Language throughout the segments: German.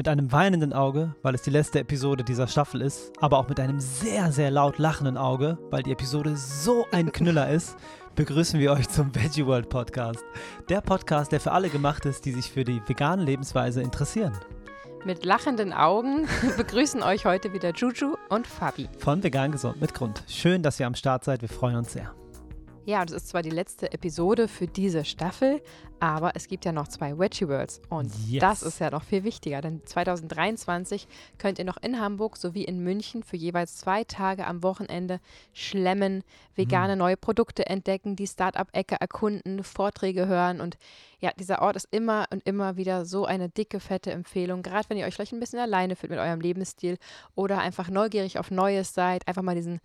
Mit einem weinenden Auge, weil es die letzte Episode dieser Staffel ist, aber auch mit einem sehr, sehr laut lachenden Auge, weil die Episode so ein Knüller ist, begrüßen wir euch zum Veggie World Podcast. Der Podcast, der für alle gemacht ist, die sich für die vegane Lebensweise interessieren. Mit lachenden Augen begrüßen euch heute wieder Juju und Fabi. Von Vegan Gesund mit Grund. Schön, dass ihr am Start seid. Wir freuen uns sehr. Ja, das ist zwar die letzte Episode für diese Staffel, aber es gibt ja noch zwei Veggie Worlds und yes. das ist ja noch viel wichtiger, denn 2023 könnt ihr noch in Hamburg sowie in München für jeweils zwei Tage am Wochenende schlemmen, vegane mhm. neue Produkte entdecken, die Start-up-Ecke erkunden, Vorträge hören und ja, dieser Ort ist immer und immer wieder so eine dicke, fette Empfehlung, gerade wenn ihr euch vielleicht ein bisschen alleine fühlt mit eurem Lebensstil oder einfach neugierig auf Neues seid, einfach mal diesen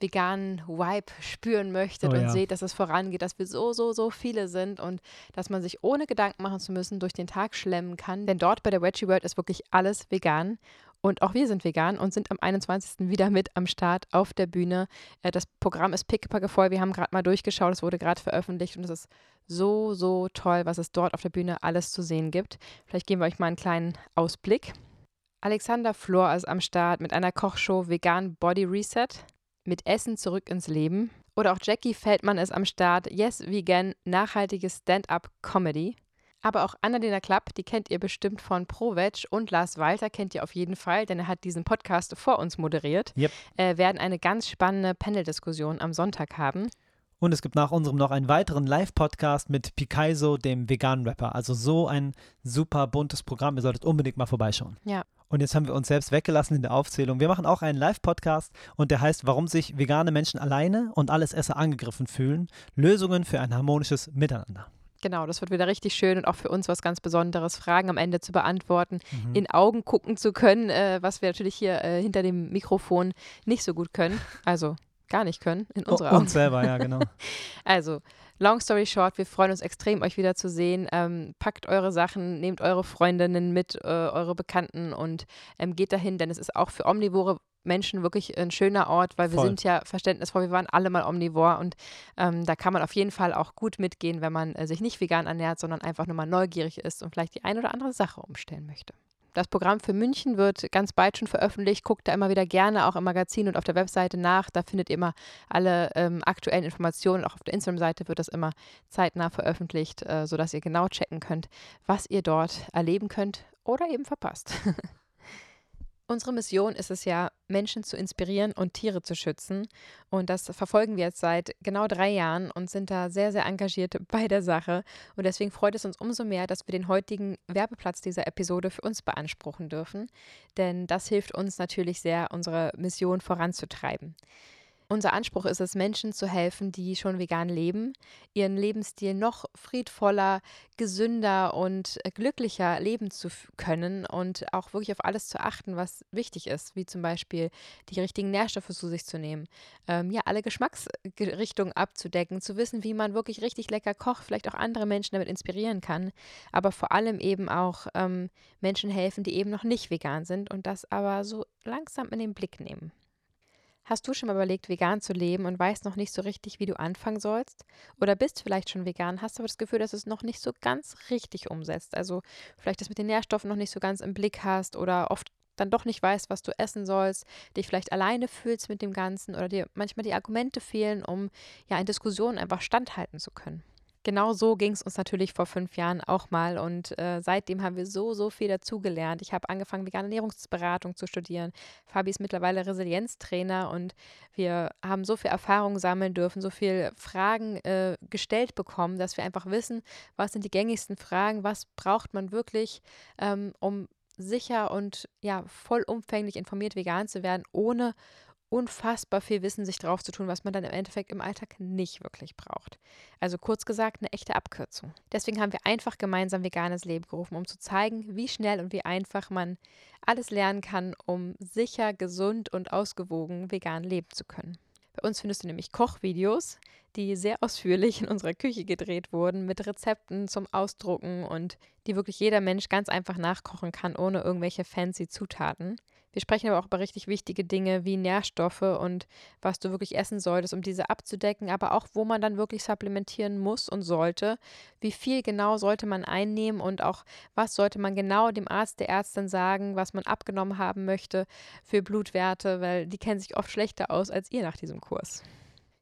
veganen Vibe spüren möchtet oh, und ja. seht, dass es vorangeht, dass wir so, so, so viele sind und dass man sich ohne Gedanken machen zu müssen durch den Tag schlemmen kann. Denn dort bei der Veggie World ist wirklich alles vegan. Und auch wir sind vegan und sind am 21. wieder mit am Start auf der Bühne. Äh, das Programm ist pickepacke voll. Wir haben gerade mal durchgeschaut, es wurde gerade veröffentlicht und es ist so, so toll, was es dort auf der Bühne alles zu sehen gibt. Vielleicht geben wir euch mal einen kleinen Ausblick. Alexander Flor ist am Start mit einer Kochshow Vegan Body Reset mit Essen zurück ins Leben. Oder auch Jackie Feldmann ist am Start. Yes, Vegan, nachhaltige Stand-up-Comedy. Aber auch Annalena Klapp, die kennt ihr bestimmt von ProVeg und Lars Walter kennt ihr auf jeden Fall, denn er hat diesen Podcast vor uns moderiert. Yep. Äh, werden eine ganz spannende Panel-Diskussion am Sonntag haben. Und es gibt nach unserem noch einen weiteren Live-Podcast mit Picaiso, dem veganen Rapper. Also so ein super buntes Programm. Ihr solltet unbedingt mal vorbeischauen. Ja. Und jetzt haben wir uns selbst weggelassen in der Aufzählung. Wir machen auch einen Live-Podcast und der heißt, warum sich vegane Menschen alleine und alles Esser angegriffen fühlen. Lösungen für ein harmonisches Miteinander. Genau, das wird wieder richtig schön und auch für uns was ganz Besonderes, Fragen am Ende zu beantworten, mhm. in Augen gucken zu können, äh, was wir natürlich hier äh, hinter dem Mikrofon nicht so gut können. Also gar nicht können in unserer oh, Augen. Uns selber, ja, genau. also, Long story short, wir freuen uns extrem, euch wieder zu sehen. Ähm, packt eure Sachen, nehmt eure Freundinnen mit, äh, eure Bekannten und ähm, geht dahin, denn es ist auch für omnivore Menschen wirklich ein schöner Ort, weil wir sind ja verständnisvoll, wir waren alle mal omnivor und ähm, da kann man auf jeden Fall auch gut mitgehen, wenn man äh, sich nicht vegan ernährt, sondern einfach nur mal neugierig ist und vielleicht die eine oder andere Sache umstellen möchte. Das Programm für München wird ganz bald schon veröffentlicht. Guckt da immer wieder gerne auch im Magazin und auf der Webseite nach. Da findet ihr immer alle ähm, aktuellen Informationen. Auch auf der Instagram-Seite wird das immer zeitnah veröffentlicht, äh, sodass ihr genau checken könnt, was ihr dort erleben könnt oder eben verpasst. Unsere Mission ist es ja, Menschen zu inspirieren und Tiere zu schützen. Und das verfolgen wir jetzt seit genau drei Jahren und sind da sehr, sehr engagiert bei der Sache. Und deswegen freut es uns umso mehr, dass wir den heutigen Werbeplatz dieser Episode für uns beanspruchen dürfen. Denn das hilft uns natürlich sehr, unsere Mission voranzutreiben. Unser Anspruch ist es, Menschen zu helfen, die schon vegan leben, ihren Lebensstil noch friedvoller, gesünder und äh, glücklicher leben zu können und auch wirklich auf alles zu achten, was wichtig ist, wie zum Beispiel die richtigen Nährstoffe zu sich zu nehmen, ähm, ja, alle Geschmacksrichtungen abzudecken, zu wissen, wie man wirklich richtig lecker kocht, vielleicht auch andere Menschen damit inspirieren kann, aber vor allem eben auch ähm, Menschen helfen, die eben noch nicht vegan sind und das aber so langsam in den Blick nehmen. Hast du schon mal überlegt, vegan zu leben und weißt noch nicht so richtig, wie du anfangen sollst? Oder bist vielleicht schon vegan, hast aber das Gefühl, dass du es noch nicht so ganz richtig umsetzt? Also vielleicht das mit den Nährstoffen noch nicht so ganz im Blick hast oder oft dann doch nicht weißt, was du essen sollst, dich vielleicht alleine fühlst mit dem Ganzen oder dir manchmal die Argumente fehlen, um ja in Diskussionen einfach standhalten zu können. Genau so ging es uns natürlich vor fünf Jahren auch mal und äh, seitdem haben wir so, so viel dazugelernt. Ich habe angefangen, vegane Ernährungsberatung zu studieren. Fabi ist mittlerweile Resilienztrainer und wir haben so viel Erfahrung sammeln dürfen, so viele Fragen äh, gestellt bekommen, dass wir einfach wissen, was sind die gängigsten Fragen, was braucht man wirklich, ähm, um sicher und ja vollumfänglich informiert vegan zu werden, ohne unfassbar viel Wissen sich drauf zu tun, was man dann im Endeffekt im Alltag nicht wirklich braucht. Also kurz gesagt, eine echte Abkürzung. Deswegen haben wir einfach gemeinsam veganes Leben gerufen, um zu zeigen, wie schnell und wie einfach man alles lernen kann, um sicher, gesund und ausgewogen vegan leben zu können. Bei uns findest du nämlich Kochvideos, die sehr ausführlich in unserer Küche gedreht wurden, mit Rezepten zum Ausdrucken und die wirklich jeder Mensch ganz einfach nachkochen kann, ohne irgendwelche fancy Zutaten. Wir sprechen aber auch über richtig wichtige Dinge wie Nährstoffe und was du wirklich essen solltest, um diese abzudecken, aber auch, wo man dann wirklich supplementieren muss und sollte. Wie viel genau sollte man einnehmen und auch, was sollte man genau dem Arzt, der Ärztin sagen, was man abgenommen haben möchte für Blutwerte, weil die kennen sich oft schlechter aus als ihr nach diesem Kurs.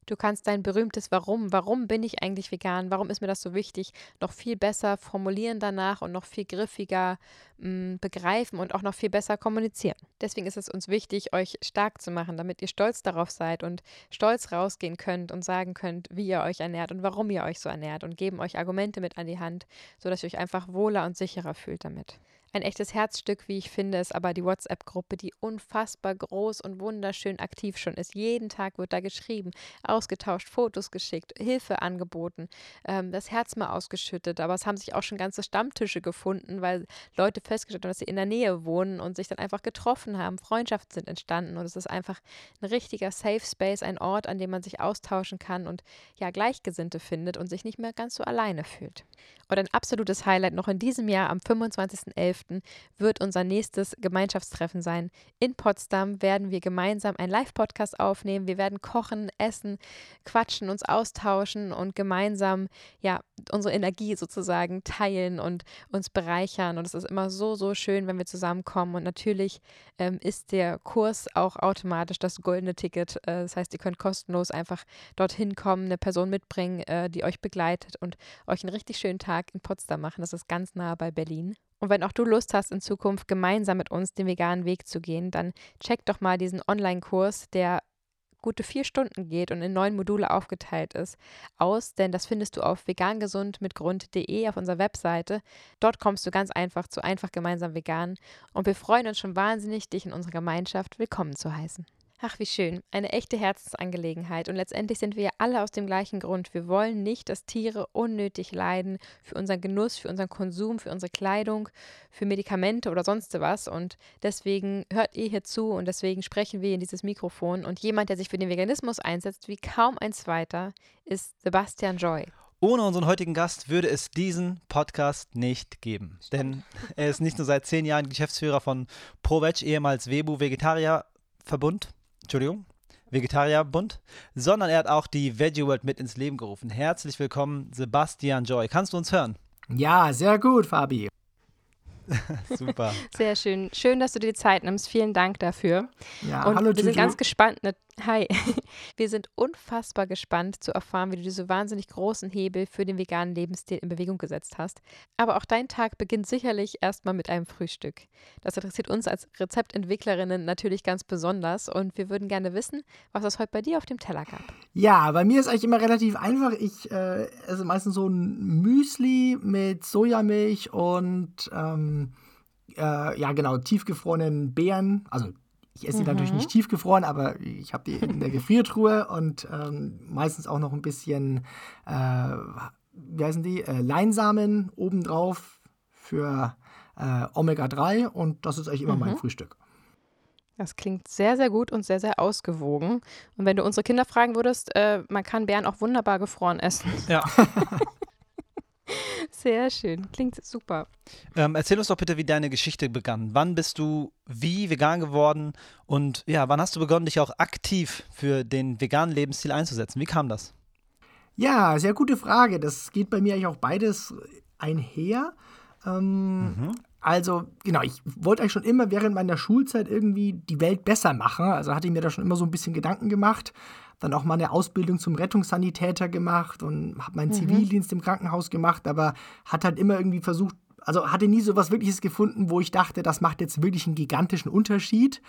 Du kannst dein berühmtes Warum, warum bin ich eigentlich vegan, warum ist mir das so wichtig, noch viel besser formulieren danach und noch viel griffiger mh, mm, begreifen und auch noch viel besser kommunizieren. Deswegen ist es uns wichtig, euch stark zu machen, damit ihr stolz darauf seid und stolz rausgehen könnt und sagen könnt, wie ihr euch ernährt und warum ihr euch so ernährt und geben euch Argumente mit an die Hand, sodass ihr euch einfach wohler und sicherer fühlt damit. Ein echtes Herzstück, wie ich finde, ist aber die WhatsApp-Gruppe, die unfassbar groß und wunderschön aktiv schon ist. Jeden Tag wird da geschrieben, ausgetauscht, Fotos geschickt, Hilfe angeboten, ähm, das Herz mal ausgeschüttet. Aber es haben sich auch schon ganze Stammtische gefunden, weil Leute festgestellt haben, dass sie in der Nähe wohnen und sich dann einfach getroffen haben. Freundschaften sind entstanden und es ist einfach ein richtiger Safe Space, ein Ort, an dem man sich austauschen kann und ja Gleichgesinnte findet und sich nicht mehr ganz so alleine fühlt. Und ein absolutes Highlight noch in diesem Jahr am 25.11. wird unser nächstes Gemeinschaftstreffen sein. In Potsdam werden wir gemeinsam einen Live-Podcast aufnehmen. Wir werden kochen, essen, quatschen, uns austauschen und gemeinsam ja unsere Energie sozusagen teilen und uns bereichern. Und es ist immer so, so schön, wenn wir zusammenkommen. Und natürlich ähm, ist der Kurs auch automatisch das goldene Ticket. Äh, das heißt, ihr könnt kostenlos einfach dorthin kommen, eine Person mitbringen, äh, die euch begleitet und euch einen richtig schönen Tag in Potsdam machen. Das ist ganz nah bei Berlin. Und wenn auch du Lust hast, in Zukunft gemeinsam mit uns den veganen Weg zu gehen, dann check doch mal diesen Online-Kurs, der gute vier Stunden geht und in neun Module aufgeteilt ist, aus, denn das findest du auf vegangesundmitgrund.de auf unserer Webseite. Dort kommst du ganz einfach zu einfach gemeinsam vegan und wir freuen uns schon wahnsinnig, dich in unserer Gemeinschaft willkommen zu heißen. Ach, wie schön. Eine echte Herzensangelegenheit. Und letztendlich sind wir ja alle aus dem gleichen Grund. Wir wollen nicht, dass Tiere unnötig leiden für unseren Genuss, für unseren Konsum, für unsere Kleidung, für Medikamente oder sonst was. Und deswegen hört ihr hier zu und deswegen sprechen wir in dieses Mikrofon. Und jemand, der sich für den Veganismus einsetzt, wie kaum ein zweiter, ist Sebastian Joy. Ohne unseren heutigen Gast würde es diesen Podcast nicht geben. Denn er ist nicht nur seit zehn Jahren Geschäftsführer von ProVeg, ehemals Webu Vegetarier Verbund, Entschuldigung, Vegetarierbund, sondern er hat auch die Veggie World mit ins Leben gerufen. Herzlich willkommen, Sebastian Joy. Kannst du uns hören? Ja, sehr gut, Fabi. Super. Sehr schön. Schön, dass du dir die Zeit nimmst. Vielen Dank dafür. Ja, Und hallo, wir sind Juju. ganz gespannt. Hi. Wir sind unfassbar gespannt zu erfahren, wie du diese wahnsinnig großen Hebel für den veganen Lebensstil in Bewegung gesetzt hast. Aber auch dein Tag beginnt sicherlich erstmal mit einem Frühstück. Das interessiert uns als Rezeptentwicklerinnen natürlich ganz besonders. Und wir würden gerne wissen, was es heute bei dir auf dem Teller gab. Ja, bei mir ist eigentlich immer relativ einfach. Ich äh, esse meistens so ein Müsli mit Sojamilch und ähm, äh, ja, genau, tiefgefrorenen Beeren. Also ich esse die natürlich nicht tiefgefroren, aber ich habe die in der Gefriertruhe und ähm, meistens auch noch ein bisschen, äh, wie heißen die, äh, Leinsamen obendrauf für äh, Omega-3 und das ist eigentlich immer mein Frühstück. Das klingt sehr, sehr gut und sehr, sehr ausgewogen. Und wenn du unsere Kinder fragen würdest, äh, man kann Beeren auch wunderbar gefroren essen. Ja. Sehr schön. Klingt super. Ähm, erzähl uns doch bitte, wie deine Geschichte begann. Wann bist du wie vegan geworden und ja, wann hast du begonnen, dich auch aktiv für den veganen Lebensstil einzusetzen? Wie kam das? Ja, sehr gute Frage. Das geht bei mir eigentlich auch beides einher. Ähm, Also, genau, ich wollte eigentlich schon immer während meiner Schulzeit irgendwie die Welt besser machen. Also hatte ich mir da schon immer so ein bisschen Gedanken gemacht. Dann auch mal eine Ausbildung zum Rettungssanitäter gemacht und habe meinen Zivildienst im Krankenhaus gemacht, aber hat halt immer irgendwie versucht, also hatte nie so was Wirkliches gefunden, wo ich dachte, das macht jetzt wirklich einen gigantischen Unterschied.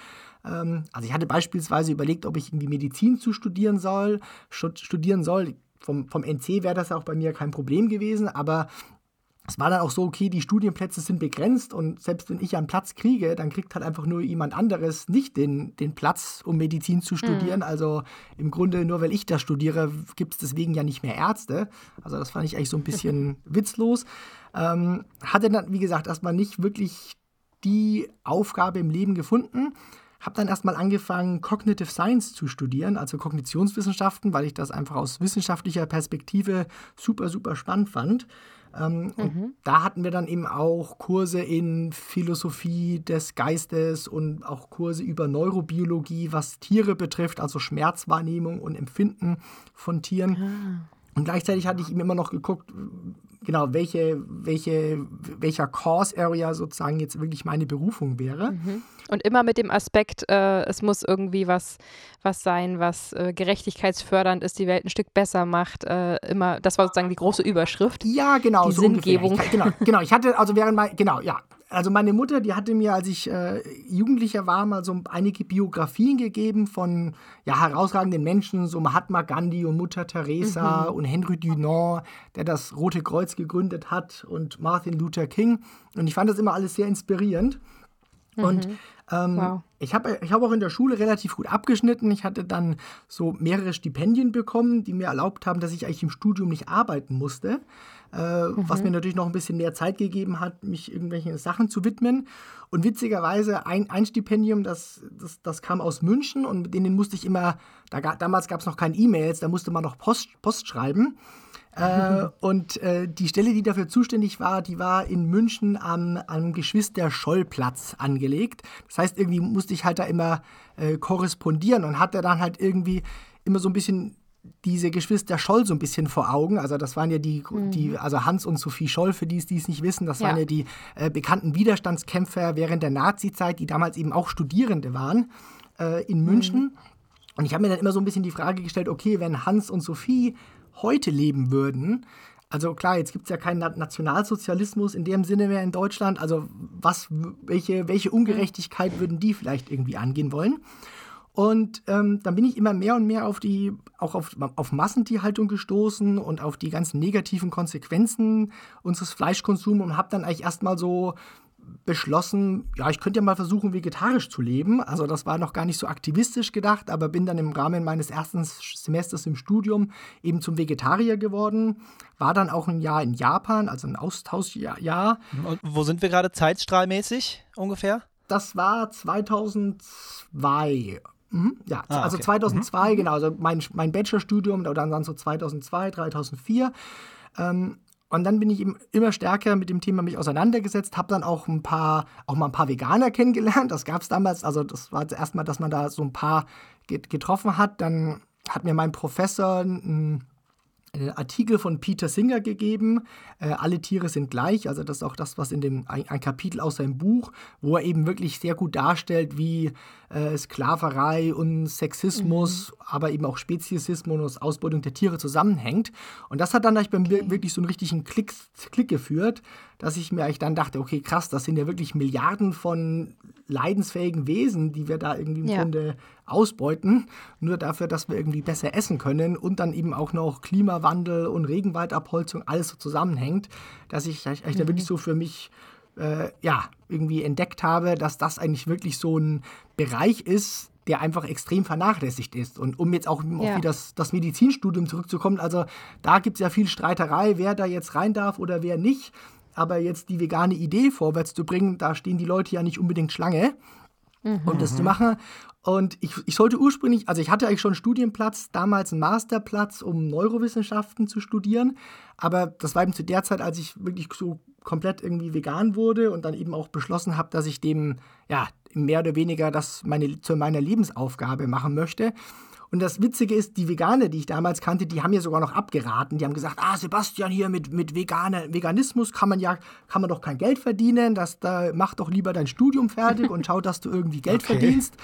Ähm, also ich hatte beispielsweise überlegt, ob ich irgendwie Medizin zu studieren soll, stu- studieren soll. Vom, vom NC wäre das auch bei mir kein Problem gewesen, aber es war dann auch so, okay, die Studienplätze sind begrenzt und selbst wenn ich einen Platz kriege, dann kriegt halt einfach nur jemand anderes nicht den, den Platz, um Medizin zu studieren. Also im Grunde, nur weil ich das studiere, gibt es deswegen ja nicht mehr Ärzte. Also das fand ich eigentlich so ein bisschen witzlos. Ähm, hatte dann, wie gesagt, erstmal nicht wirklich die Aufgabe im Leben gefunden. habe dann erstmal angefangen, Cognitive Science zu studieren, also Kognitionswissenschaften, weil ich das einfach aus wissenschaftlicher Perspektive super, super spannend fand. Ähm, mhm. da hatten wir dann eben auch Kurse in Philosophie des Geistes und auch Kurse über Neurobiologie, was Tiere betrifft, also Schmerzwahrnehmung und Empfinden von Tieren. Ah. Und gleichzeitig hatte ich ihm immer noch geguckt, genau, welche, welche, welcher Course Area sozusagen jetzt wirklich meine Berufung wäre. Mhm. Und immer mit dem Aspekt, äh, es muss irgendwie was, was sein, was äh, gerechtigkeitsfördernd ist, die Welt ein Stück besser macht. Äh, immer, das war sozusagen die große Überschrift. Ja, genau. Die so Sinngebung. Ich, genau, genau. Ich hatte, also während mein, genau, ja, also meine Mutter, die hatte mir, als ich äh, Jugendlicher war, mal so einige Biografien gegeben von ja, herausragenden Menschen, so Mahatma Gandhi und Mutter Teresa mhm. und Henry Dunant, der das Rote Kreuz gegründet hat und Martin Luther King. Und ich fand das immer alles sehr inspirierend. Mhm. Und ähm, wow. ich habe ich hab auch in der Schule relativ gut abgeschnitten. Ich hatte dann so mehrere Stipendien bekommen, die mir erlaubt haben, dass ich eigentlich im Studium nicht arbeiten musste äh, mhm. was mir natürlich noch ein bisschen mehr Zeit gegeben hat, mich irgendwelchen Sachen zu widmen. Und witzigerweise ein, ein Stipendium, das, das, das kam aus München und mit denen musste ich immer, da, damals gab es noch keine E-Mails, da musste man noch Post, Post schreiben. Äh, und äh, die Stelle, die dafür zuständig war, die war in München am, am Geschwister-Scholl-Platz angelegt. Das heißt, irgendwie musste ich halt da immer äh, korrespondieren und hatte dann halt irgendwie immer so ein bisschen diese Geschwister Scholl so ein bisschen vor Augen. Also das waren ja die, mhm. die also Hans und Sophie Scholl, für die es dies nicht wissen, das ja. waren ja die äh, bekannten Widerstandskämpfer während der Nazi-Zeit, die damals eben auch Studierende waren äh, in München. Mhm. Und ich habe mir dann immer so ein bisschen die Frage gestellt, okay, wenn Hans und Sophie heute leben würden, also klar, jetzt gibt es ja keinen Nationalsozialismus in dem Sinne mehr in Deutschland. Also was, welche, welche Ungerechtigkeit würden die vielleicht irgendwie angehen wollen? Und ähm, dann bin ich immer mehr und mehr auf die, auch auf, auf Massentierhaltung gestoßen und auf die ganzen negativen Konsequenzen unseres Fleischkonsums und habe dann eigentlich erstmal so beschlossen, ja, ich könnte ja mal versuchen, vegetarisch zu leben. Also das war noch gar nicht so aktivistisch gedacht, aber bin dann im Rahmen meines ersten Semesters im Studium eben zum Vegetarier geworden. War dann auch ein Jahr in Japan, also ein Austauschjahr. Und wo sind wir gerade zeitstrahlmäßig ungefähr? Das war 2002 Mhm, ja, ah, also okay. 2002, mhm. genau, also mein, mein Bachelorstudium, oder dann so 2002, 2004. Ähm, und dann bin ich eben immer stärker mit dem Thema mich auseinandergesetzt, habe dann auch ein paar, auch mal ein paar Veganer kennengelernt. Das gab es damals, also das war erstmal, dass man da so ein paar getroffen hat. Dann hat mir mein Professor ein einen Artikel von Peter Singer gegeben. Äh, alle Tiere sind gleich. Also das ist auch das, was in dem ein, ein, Kapitel aus seinem Buch, wo er eben wirklich sehr gut darstellt, wie äh, Sklaverei und Sexismus, mhm. aber eben auch Speziesismus und Ausbeutung der Tiere zusammenhängt. Und das hat dann bei mir wirklich so einen richtigen Klick, Klick geführt, dass ich mir eigentlich dann dachte, okay, krass, das sind ja wirklich Milliarden von leidensfähigen Wesen, die wir da irgendwie im ja. Grunde ausbeuten, nur dafür, dass wir irgendwie besser essen können und dann eben auch noch Klimawandel und Regenwaldabholzung alles so zusammenhängt, dass ich eigentlich mhm. da wirklich so für mich äh, ja irgendwie entdeckt habe, dass das eigentlich wirklich so ein Bereich ist, der einfach extrem vernachlässigt ist. Und um jetzt auch ja. auf das, das Medizinstudium zurückzukommen, also da gibt es ja viel Streiterei, wer da jetzt rein darf oder wer nicht. Aber jetzt die vegane Idee vorwärts zu bringen, da stehen die Leute ja nicht unbedingt Schlange mhm. um das zu machen. Und ich, ich sollte ursprünglich, also ich hatte eigentlich schon einen Studienplatz, damals einen Masterplatz, um Neurowissenschaften zu studieren. Aber das war eben zu der Zeit, als ich wirklich so komplett irgendwie vegan wurde und dann eben auch beschlossen habe, dass ich dem, ja, mehr oder weniger das meine, zu meiner Lebensaufgabe machen möchte. Und das Witzige ist, die Veganer, die ich damals kannte, die haben mir sogar noch abgeraten. Die haben gesagt, ah, Sebastian, hier mit, mit Veganer, Veganismus kann man ja, kann man doch kein Geld verdienen. Das, da, mach doch lieber dein Studium fertig und schau, dass du irgendwie Geld okay. verdienst.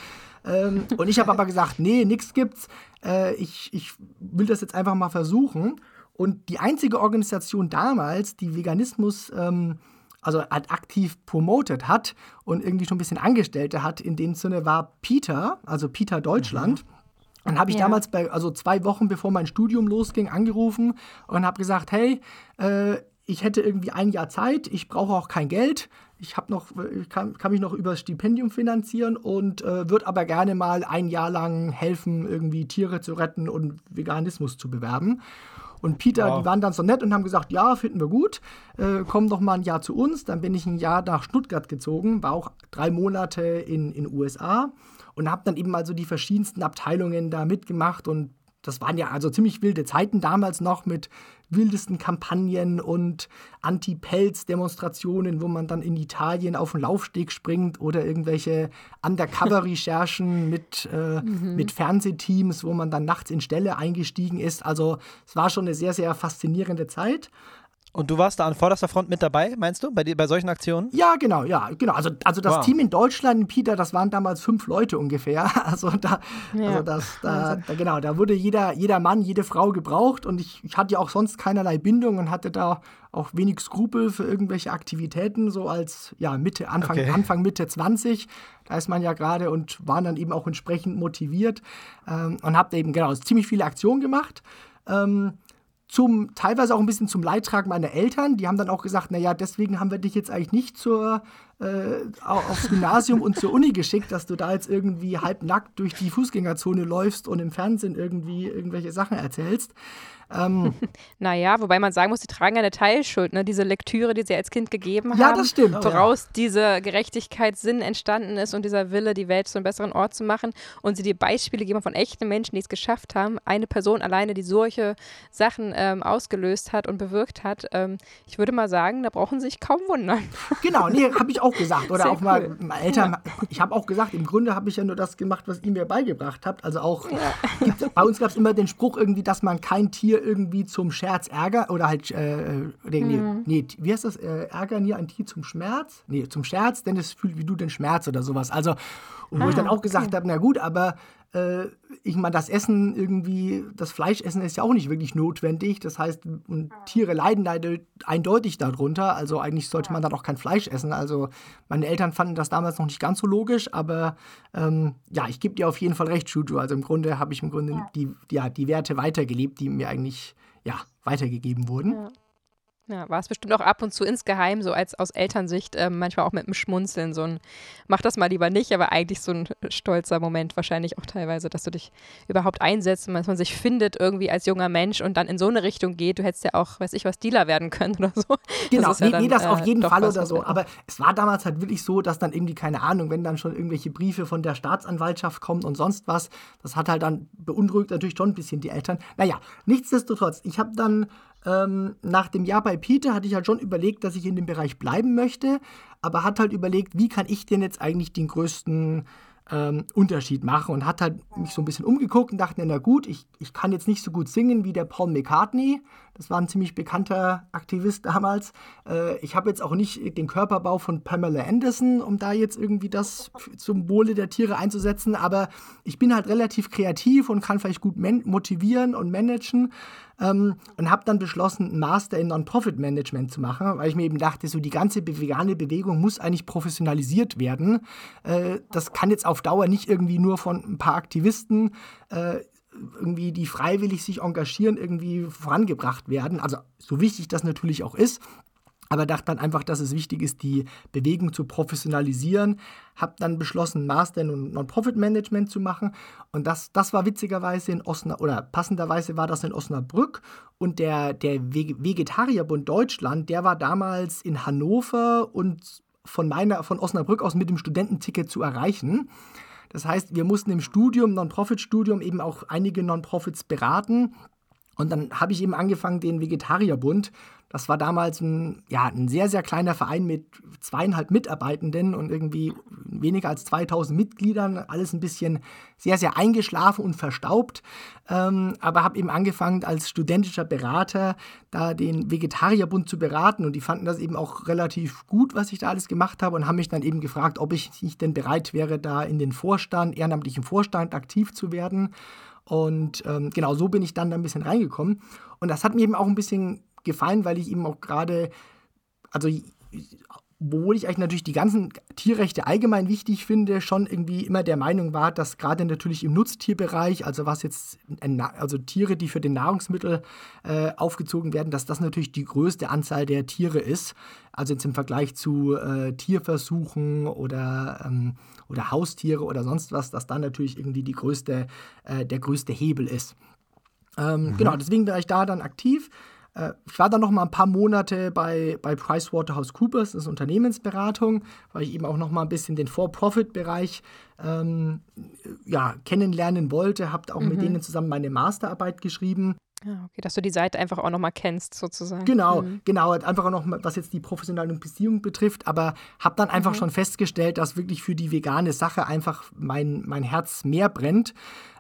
Ähm, und ich habe aber gesagt, nee, nichts gibt's. Äh, ich, ich will das jetzt einfach mal versuchen. Und die einzige Organisation damals, die Veganismus ähm, also aktiv promotet hat und irgendwie schon ein bisschen Angestellte hat, in dem Sinne war Peter, also Peter Deutschland. Mhm. Dann habe ich ja. damals bei, also zwei Wochen bevor mein Studium losging, angerufen und habe gesagt, hey, äh, ich hätte irgendwie ein Jahr Zeit, ich brauche auch kein Geld, ich habe noch, ich kann, kann, mich noch über das Stipendium finanzieren und äh, würde aber gerne mal ein Jahr lang helfen, irgendwie Tiere zu retten und Veganismus zu bewerben. Und Peter, wow. die waren dann so nett und haben gesagt, ja, finden wir gut, äh, komm doch mal ein Jahr zu uns. Dann bin ich ein Jahr nach Stuttgart gezogen, war auch drei Monate in den USA und habe dann eben also die verschiedensten Abteilungen da mitgemacht und das waren ja also ziemlich wilde Zeiten damals noch mit wildesten Kampagnen und Anti-Pelz-Demonstrationen, wo man dann in Italien auf den Laufsteg springt oder irgendwelche Undercover-Recherchen mit, äh, mhm. mit Fernsehteams, wo man dann nachts in Ställe eingestiegen ist. Also es war schon eine sehr, sehr faszinierende Zeit. Und du warst da an vorderster Front mit dabei, meinst du, bei, bei solchen Aktionen? Ja, genau, ja, genau. Also, also das wow. Team in Deutschland, Peter, das waren damals fünf Leute ungefähr. Also da, ja. also das, da, da, genau, da wurde jeder, jeder Mann, jede Frau gebraucht und ich, ich hatte ja auch sonst keinerlei Bindung und hatte da auch wenig Skrupel für irgendwelche Aktivitäten, so als ja, Mitte, Anfang, okay. Anfang, Mitte 20. Da ist man ja gerade und waren dann eben auch entsprechend motiviert ähm, und habe eben genau ziemlich viele Aktionen gemacht. Ähm, zum teilweise auch ein bisschen zum Leidtrag meiner Eltern. Die haben dann auch gesagt, naja, deswegen haben wir dich jetzt eigentlich nicht zur, äh, aufs Gymnasium und zur Uni geschickt, dass du da jetzt irgendwie halbnackt durch die Fußgängerzone läufst und im Fernsehen irgendwie irgendwelche Sachen erzählst. Ähm, naja, wobei man sagen muss, sie tragen eine Teilschuld, ne? Diese Lektüre, die sie als Kind gegeben haben. Ja, das stimmt. Woraus ja. dieser Gerechtigkeitssinn entstanden ist und dieser Wille, die Welt zu einem besseren Ort zu machen. Und sie dir Beispiele geben von echten Menschen, die es geschafft haben. Eine Person alleine, die solche Sachen ähm, ausgelöst hat und bewirkt hat. Ähm, ich würde mal sagen, da brauchen sie sich kaum wundern. Genau, nee, habe ich auch gesagt. Oder Sehr auch cool. mal Eltern. Ich habe auch gesagt, im Grunde habe ich ja nur das gemacht, was ihr mir beigebracht habt. Also auch, ja. bei uns gab es immer den Spruch irgendwie, dass man kein Tier irgendwie zum Scherz ärgern oder halt, äh, nee, mhm. nee, wie heißt das? Äh, ärgern hier ein Tier zum Schmerz? Nee, zum Scherz, denn es fühlt wie du den Schmerz oder sowas. Also, wo ah, ich dann auch gesagt okay. habe, na gut, aber äh, ich meine, das Essen irgendwie, das Fleischessen ist ja auch nicht wirklich notwendig. Das heißt, und Tiere leiden da eindeutig darunter. Also eigentlich sollte man dann auch kein Fleisch essen. Also meine Eltern fanden das damals noch nicht ganz so logisch, aber ähm, ja, ich gebe dir auf jeden Fall recht, Shuju. Also im Grunde habe ich im Grunde ja. Die, ja, die Werte weitergelebt, die mir eigentlich ja, weitergegeben wurden. Ja. Ja, war es bestimmt auch ab und zu insgeheim, so als aus Elternsicht, äh, manchmal auch mit einem Schmunzeln, so ein, mach das mal lieber nicht, aber eigentlich so ein stolzer Moment wahrscheinlich auch teilweise, dass du dich überhaupt einsetzt und dass man sich findet irgendwie als junger Mensch und dann in so eine Richtung geht. Du hättest ja auch, weiß ich was, Dealer werden können oder so. Genau, das nee, ja dann, nee, das auf äh, jeden Fall oder so. Aber es war damals halt wirklich so, dass dann irgendwie, keine Ahnung, wenn dann schon irgendwelche Briefe von der Staatsanwaltschaft kommen und sonst was, das hat halt dann beunruhigt natürlich schon ein bisschen die Eltern. Naja, nichtsdestotrotz, ich habe dann ähm, nach dem Jahr bei Peter hatte ich halt schon überlegt, dass ich in dem Bereich bleiben möchte, aber hat halt überlegt, wie kann ich denn jetzt eigentlich den größten ähm, Unterschied machen und hat halt mich so ein bisschen umgeguckt und dachte, na gut, ich, ich kann jetzt nicht so gut singen wie der Paul McCartney. Das war ein ziemlich bekannter Aktivist damals. Äh, ich habe jetzt auch nicht den Körperbau von Pamela Anderson, um da jetzt irgendwie das zum Wohle der Tiere einzusetzen, aber ich bin halt relativ kreativ und kann vielleicht gut motivieren und managen. Ähm, und habe dann beschlossen, einen Master in Non-Profit-Management zu machen, weil ich mir eben dachte, so die ganze vegane Bewegung muss eigentlich professionalisiert werden. Äh, das kann jetzt auf Dauer nicht irgendwie nur von ein paar Aktivisten äh, irgendwie, die freiwillig sich engagieren, irgendwie vorangebracht werden. Also so wichtig das natürlich auch ist aber dachte dann einfach, dass es wichtig ist, die Bewegung zu professionalisieren. Habe dann beschlossen, Master in Non-Profit-Management zu machen. Und das, das war witzigerweise in Osnabrück, oder passenderweise war das in Osnabrück. Und der, der Vegetarierbund Deutschland, der war damals in Hannover und von, meiner, von Osnabrück aus mit dem Studententicket zu erreichen. Das heißt, wir mussten im Studium, Non-Profit-Studium, eben auch einige Non-Profits beraten. Und dann habe ich eben angefangen, den Vegetarierbund das war damals ein, ja, ein sehr, sehr kleiner Verein mit zweieinhalb Mitarbeitenden und irgendwie weniger als 2000 Mitgliedern. Alles ein bisschen sehr, sehr eingeschlafen und verstaubt. Ähm, aber habe eben angefangen, als studentischer Berater da den Vegetarierbund zu beraten. Und die fanden das eben auch relativ gut, was ich da alles gemacht habe und haben mich dann eben gefragt, ob ich nicht denn bereit wäre, da in den Vorstand, ehrenamtlichen Vorstand aktiv zu werden. Und ähm, genau so bin ich dann da ein bisschen reingekommen. Und das hat mir eben auch ein bisschen gefallen, weil ich eben auch gerade, also obwohl ich eigentlich natürlich die ganzen Tierrechte allgemein wichtig finde, schon irgendwie immer der Meinung war, dass gerade natürlich im Nutztierbereich, also was jetzt, also Tiere, die für den Nahrungsmittel äh, aufgezogen werden, dass das natürlich die größte Anzahl der Tiere ist. Also jetzt im Vergleich zu äh, Tierversuchen oder, ähm, oder Haustiere oder sonst was, dass da natürlich irgendwie die größte, äh, der größte Hebel ist. Ähm, mhm. Genau, deswegen war ich da dann aktiv. Äh, ich war dann noch mal ein paar Monate bei, bei PricewaterhouseCoopers, das ist Unternehmensberatung, weil ich eben auch noch mal ein bisschen den For-Profit-Bereich ähm, ja, kennenlernen wollte. Habe auch mhm. mit denen zusammen meine Masterarbeit geschrieben. Ah, okay, dass du die Seite einfach auch noch mal kennst, sozusagen. Genau, mhm. genau. Einfach auch noch, was jetzt die professionelle Beziehung betrifft. Aber habe dann einfach mhm. schon festgestellt, dass wirklich für die vegane Sache einfach mein, mein Herz mehr brennt.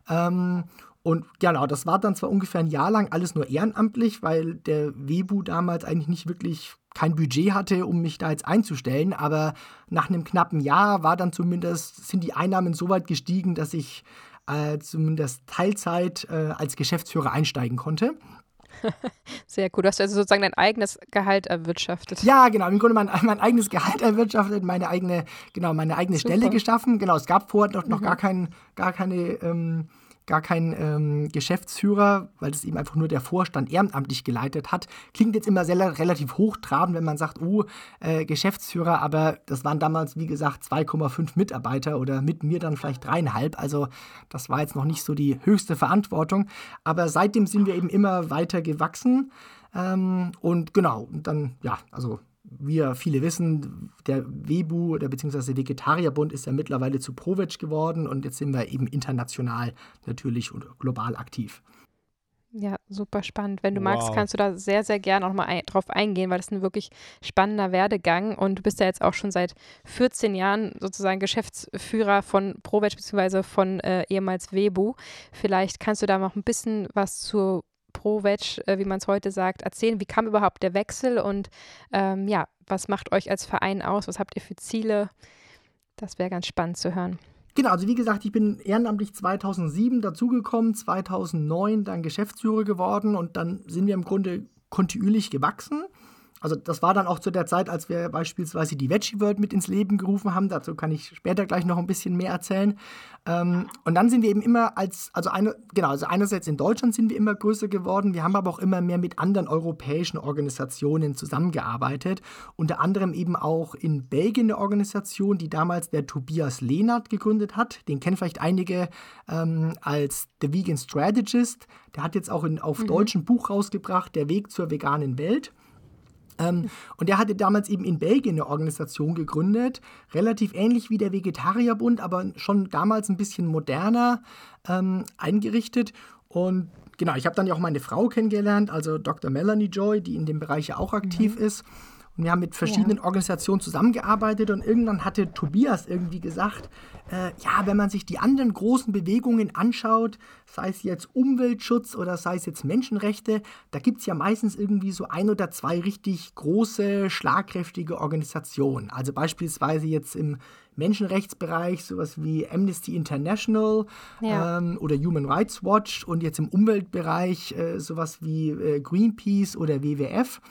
Ähm, und genau, das war dann zwar ungefähr ein Jahr lang alles nur ehrenamtlich, weil der Webu damals eigentlich nicht wirklich kein Budget hatte, um mich da jetzt einzustellen. Aber nach einem knappen Jahr war dann zumindest, sind die Einnahmen so weit gestiegen, dass ich äh, zumindest Teilzeit äh, als Geschäftsführer einsteigen konnte. Sehr cool. Du hast also sozusagen dein eigenes Gehalt erwirtschaftet. Ja, genau. Im Grunde mein, mein eigenes Gehalt erwirtschaftet, meine eigene, genau, meine eigene Stelle geschaffen. Genau, es gab vorher noch, noch mhm. gar, kein, gar keine ähm, gar kein ähm, Geschäftsführer, weil das eben einfach nur der Vorstand ehrenamtlich geleitet hat. Klingt jetzt immer sehr, relativ hochtrabend, wenn man sagt, oh, äh, Geschäftsführer, aber das waren damals, wie gesagt, 2,5 Mitarbeiter oder mit mir dann vielleicht dreieinhalb. Also das war jetzt noch nicht so die höchste Verantwortung. Aber seitdem sind wir eben immer weiter gewachsen. Ähm, und genau, dann, ja, also wie ja viele wissen, der WEBU oder beziehungsweise Vegetarierbund ist ja mittlerweile zu Provetsch geworden und jetzt sind wir eben international natürlich und global aktiv. Ja, super spannend. Wenn du wow. magst, kannst du da sehr, sehr gerne auch mal ein, drauf eingehen, weil das ist ein wirklich spannender Werdegang und du bist ja jetzt auch schon seit 14 Jahren sozusagen Geschäftsführer von Provetsch beziehungsweise von äh, ehemals Webu. Vielleicht kannst du da noch ein bisschen was zu Pro-Veg, äh, wie man es heute sagt, erzählen. Wie kam überhaupt der Wechsel und ähm, ja, was macht euch als Verein aus? Was habt ihr für Ziele? Das wäre ganz spannend zu hören. Genau, also wie gesagt, ich bin ehrenamtlich 2007 dazugekommen, 2009 dann Geschäftsführer geworden und dann sind wir im Grunde kontinuierlich gewachsen. Also das war dann auch zu der Zeit, als wir beispielsweise die Veggie World mit ins Leben gerufen haben. Dazu kann ich später gleich noch ein bisschen mehr erzählen. Ähm, und dann sind wir eben immer als, also eine, genau, also einerseits in Deutschland sind wir immer größer geworden. Wir haben aber auch immer mehr mit anderen europäischen Organisationen zusammengearbeitet. Unter anderem eben auch in Belgien eine Organisation, die damals der Tobias Lehnert gegründet hat. Den kennen vielleicht einige ähm, als The Vegan Strategist. Der hat jetzt auch in, auf mhm. Deutsch ein Buch rausgebracht, Der Weg zur veganen Welt. Ähm, und er hatte damals eben in Belgien eine Organisation gegründet, relativ ähnlich wie der Vegetarierbund, aber schon damals ein bisschen moderner ähm, eingerichtet. Und genau, ich habe dann ja auch meine Frau kennengelernt, also Dr. Melanie Joy, die in dem Bereich ja auch aktiv mhm. ist. Und wir haben mit verschiedenen ja. Organisationen zusammengearbeitet und irgendwann hatte Tobias irgendwie gesagt, äh, ja, wenn man sich die anderen großen Bewegungen anschaut, sei es jetzt Umweltschutz oder sei es jetzt Menschenrechte, da gibt es ja meistens irgendwie so ein oder zwei richtig große, schlagkräftige Organisationen. Also beispielsweise jetzt im Menschenrechtsbereich sowas wie Amnesty International ja. ähm, oder Human Rights Watch und jetzt im Umweltbereich äh, sowas wie äh, Greenpeace oder WWF.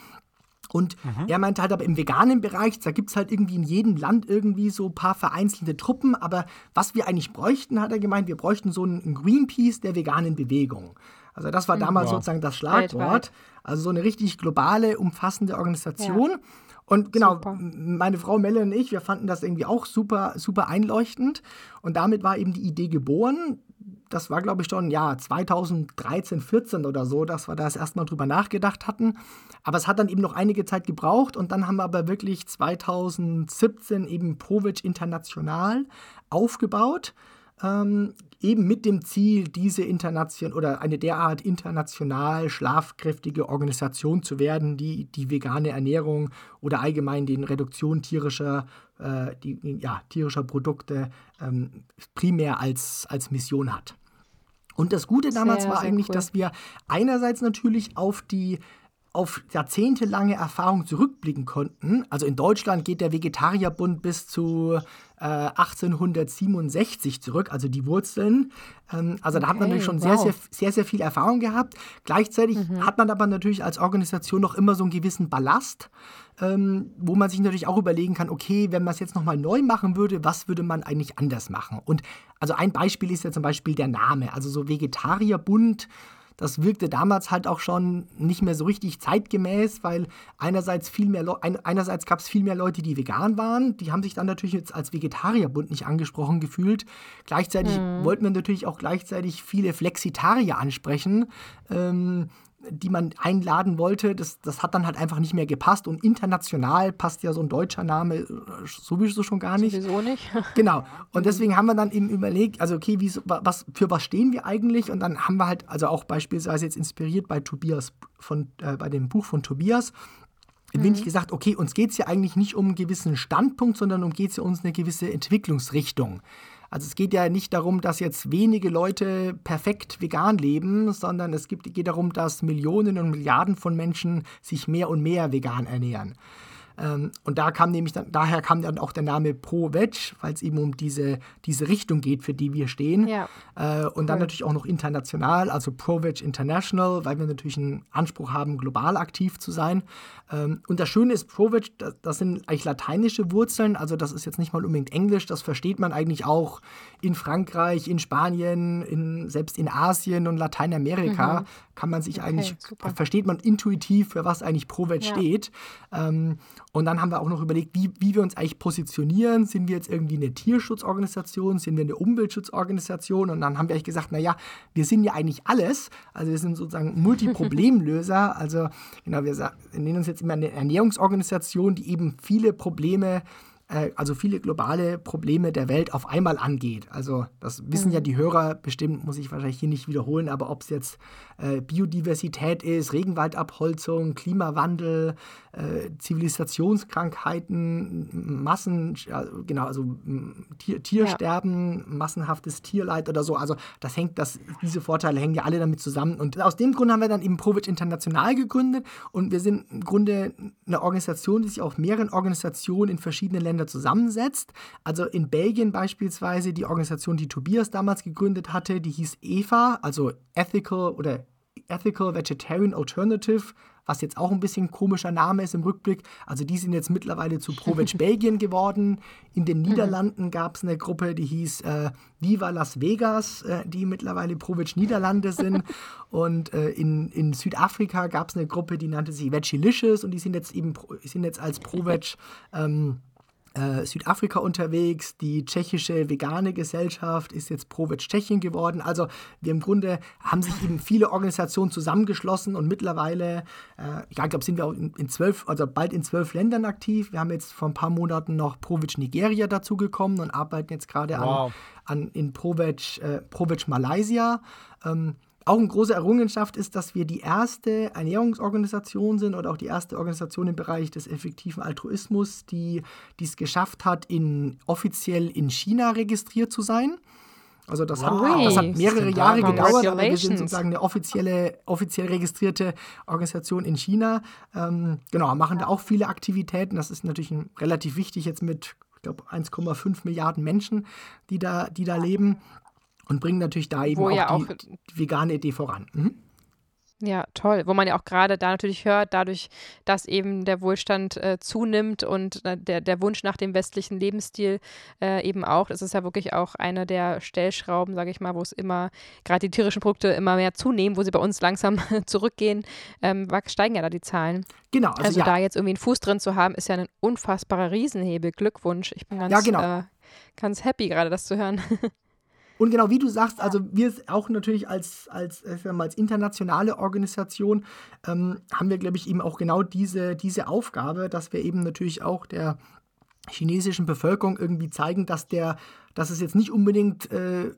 Und mhm. er meinte halt, aber im veganen Bereich, da gibt es halt irgendwie in jedem Land irgendwie so ein paar vereinzelte Truppen. Aber was wir eigentlich bräuchten, hat er gemeint, wir bräuchten so einen Greenpeace der veganen Bewegung. Also das war mhm. damals wow. sozusagen das Schlagwort. Also so eine richtig globale, umfassende Organisation. Ja. Und genau, super. meine Frau Melle und ich, wir fanden das irgendwie auch super, super einleuchtend. Und damit war eben die Idee geboren das war, glaube ich, schon ja 2013, 14 oder so, dass wir da erstmal drüber nachgedacht hatten. Aber es hat dann eben noch einige Zeit gebraucht und dann haben wir aber wirklich 2017 eben Provic International aufgebaut. Ähm, eben mit dem Ziel, diese international oder eine derart international schlafkräftige Organisation zu werden, die die vegane Ernährung oder allgemein den Reduktion tierischer, äh, die, ja, tierischer Produkte ähm, primär als, als Mission hat. Und das Gute damals sehr, war sehr eigentlich, cool. dass wir einerseits natürlich auf die auf jahrzehntelange Erfahrung zurückblicken konnten. Also in Deutschland geht der Vegetarierbund bis zu äh, 1867 zurück, also die Wurzeln. Ähm, also okay, da hat man natürlich schon wow. sehr, sehr, sehr, sehr viel Erfahrung gehabt. Gleichzeitig mhm. hat man aber natürlich als Organisation noch immer so einen gewissen Ballast, ähm, wo man sich natürlich auch überlegen kann, okay, wenn man es jetzt nochmal neu machen würde, was würde man eigentlich anders machen? Und also ein Beispiel ist ja zum Beispiel der Name. Also so Vegetarierbund das wirkte damals halt auch schon nicht mehr so richtig zeitgemäß, weil einerseits viel mehr Le einerseits gab es viel mehr Leute, die vegan waren, die haben sich dann natürlich jetzt als Vegetarierbund nicht angesprochen gefühlt. Gleichzeitig mhm. wollten wir natürlich auch gleichzeitig viele Flexitarier ansprechen. Ähm, die man einladen wollte, das, das hat dann halt einfach nicht mehr gepasst. Und international passt ja so ein deutscher Name äh, sowieso schon gar nicht. Sowieso nicht. genau. Und deswegen haben wir dann eben überlegt, also okay, wie, was, für was stehen wir eigentlich? Und dann haben wir halt, also auch beispielsweise jetzt inspiriert bei Tobias, von, äh, bei dem Buch von Tobias, mhm. bin ich gesagt, okay, uns geht es ja eigentlich nicht um einen gewissen Standpunkt, sondern um geht es ja uns eine gewisse Entwicklungsrichtung. Also es geht ja nicht darum, dass jetzt wenige Leute perfekt vegan leben, sondern es geht darum, dass Millionen und Milliarden von Menschen sich mehr und mehr vegan ernähren. Ähm, und da kam nämlich dann, daher kam dann auch der Name Pro Veg, weil es eben um diese, diese Richtung geht, für die wir stehen. Ja. Äh, und cool. dann natürlich auch noch international, also Pro Veg International, weil wir natürlich einen Anspruch haben, global aktiv zu sein. Ähm, und das Schöne ist, Pro Veg, das, das, sind eigentlich lateinische Wurzeln, also das ist jetzt nicht mal unbedingt Englisch, das versteht man eigentlich auch in Frankreich, in Spanien, in, selbst in Asien und Lateinamerika mhm. kann man sich okay, eigentlich, super. versteht man intuitiv, für was eigentlich Pro Veg ja. steht. Und dann haben wir auch noch überlegt, wie, wie wir uns eigentlich positionieren. Sind wir jetzt irgendwie eine Tierschutzorganisation? Sind wir eine Umweltschutzorganisation? Und dann haben wir eigentlich gesagt, naja, wir sind ja eigentlich alles. Also wir sind sozusagen Multiproblemlöser. also genau, wir, wir nennen uns jetzt immer eine Ernährungsorganisation, die eben viele Probleme äh, also viele globale Probleme der Welt auf einmal angeht. Also das wissen mhm. ja die Hörer bestimmt, muss ich wahrscheinlich hier nicht wiederholen, aber ob es jetzt äh, Biodiversität ist, Regenwaldabholzung, Klimawandel, äh, Zivilisationskrankheiten, Massen, ja, genau, also Tier, Tiersterben, ja. massenhaftes Tierleid oder so. Also das hängt, das, diese Vorteile hängen ja alle damit zusammen. Und aus dem Grund haben wir dann eben Provic International gegründet und wir sind im Grunde eine Organisation, die sich auf mehreren Organisationen in verschiedenen Ländern Länder zusammensetzt. Also in Belgien beispielsweise die Organisation, die Tobias damals gegründet hatte, die hieß EVA, also Ethical oder Ethical Vegetarian Alternative, was jetzt auch ein bisschen komischer Name ist im Rückblick. Also die sind jetzt mittlerweile zu ProVeg Belgien geworden. In den Niederlanden gab es eine Gruppe, die hieß äh, Viva Las Vegas, äh, die mittlerweile ProVeg Niederlande sind. und äh, in, in Südafrika gab es eine Gruppe, die nannte sich Vegilicious und die sind jetzt eben sind jetzt als ProVeg ähm, äh, Südafrika unterwegs. Die tschechische vegane Gesellschaft ist jetzt Provic Tschechien geworden. Also wir im Grunde haben sich eben viele Organisationen zusammengeschlossen und mittlerweile, äh, ja, ich glaube, sind wir auch in, in, zwölf, also bald in zwölf Ländern aktiv. Wir haben jetzt vor ein paar Monaten noch Provic Nigeria dazugekommen und arbeiten jetzt gerade wow. an, an in Provic, äh, Malaysia. Ähm, auch eine große Errungenschaft ist, dass wir die erste Ernährungsorganisation sind oder auch die erste Organisation im Bereich des effektiven Altruismus, die es geschafft hat, in, offiziell in China registriert zu sein. Also das, wow. hat, das hat mehrere Jahre gedauert, aber wir sind sozusagen eine offizielle, offiziell registrierte Organisation in China. Ähm, genau, machen da auch viele Aktivitäten. Das ist natürlich relativ wichtig jetzt mit, ich glaube, 1,5 Milliarden Menschen, die da, die da leben und bringen natürlich da eben auch, ja auch, die, die, vegane Idee voran. Mhm. Ja, toll. Wo man ja auch gerade da natürlich hört, dadurch, dass eben der Wohlstand äh, zunimmt und äh, der, der Wunsch nach dem westlichen Lebensstil äh, eben auch, das ist ja wirklich auch eine der Stellschrauben, sage ich mal, wo es immer, gerade die tierischen Produkte immer mehr zunehmen, wo sie bei uns langsam zurückgehen, ähm, steigen ja da die Zahlen. Genau. Also, also ja. da jetzt irgendwie einen Fuß drin zu haben, ist ja ein unfassbarer Riesenhebel. Glückwunsch. Ich bin ganz, ja, genau. Äh, ganz happy gerade, das zu hören. Und genau wie du sagst, also wir auch natürlich als, als, als internationale Organisation ähm, haben wir, glaube ich, eben auch genau diese, diese Aufgabe, dass wir eben natürlich auch der chinesischen Bevölkerung irgendwie zeigen, dass der, dass es jetzt nicht unbedingt äh,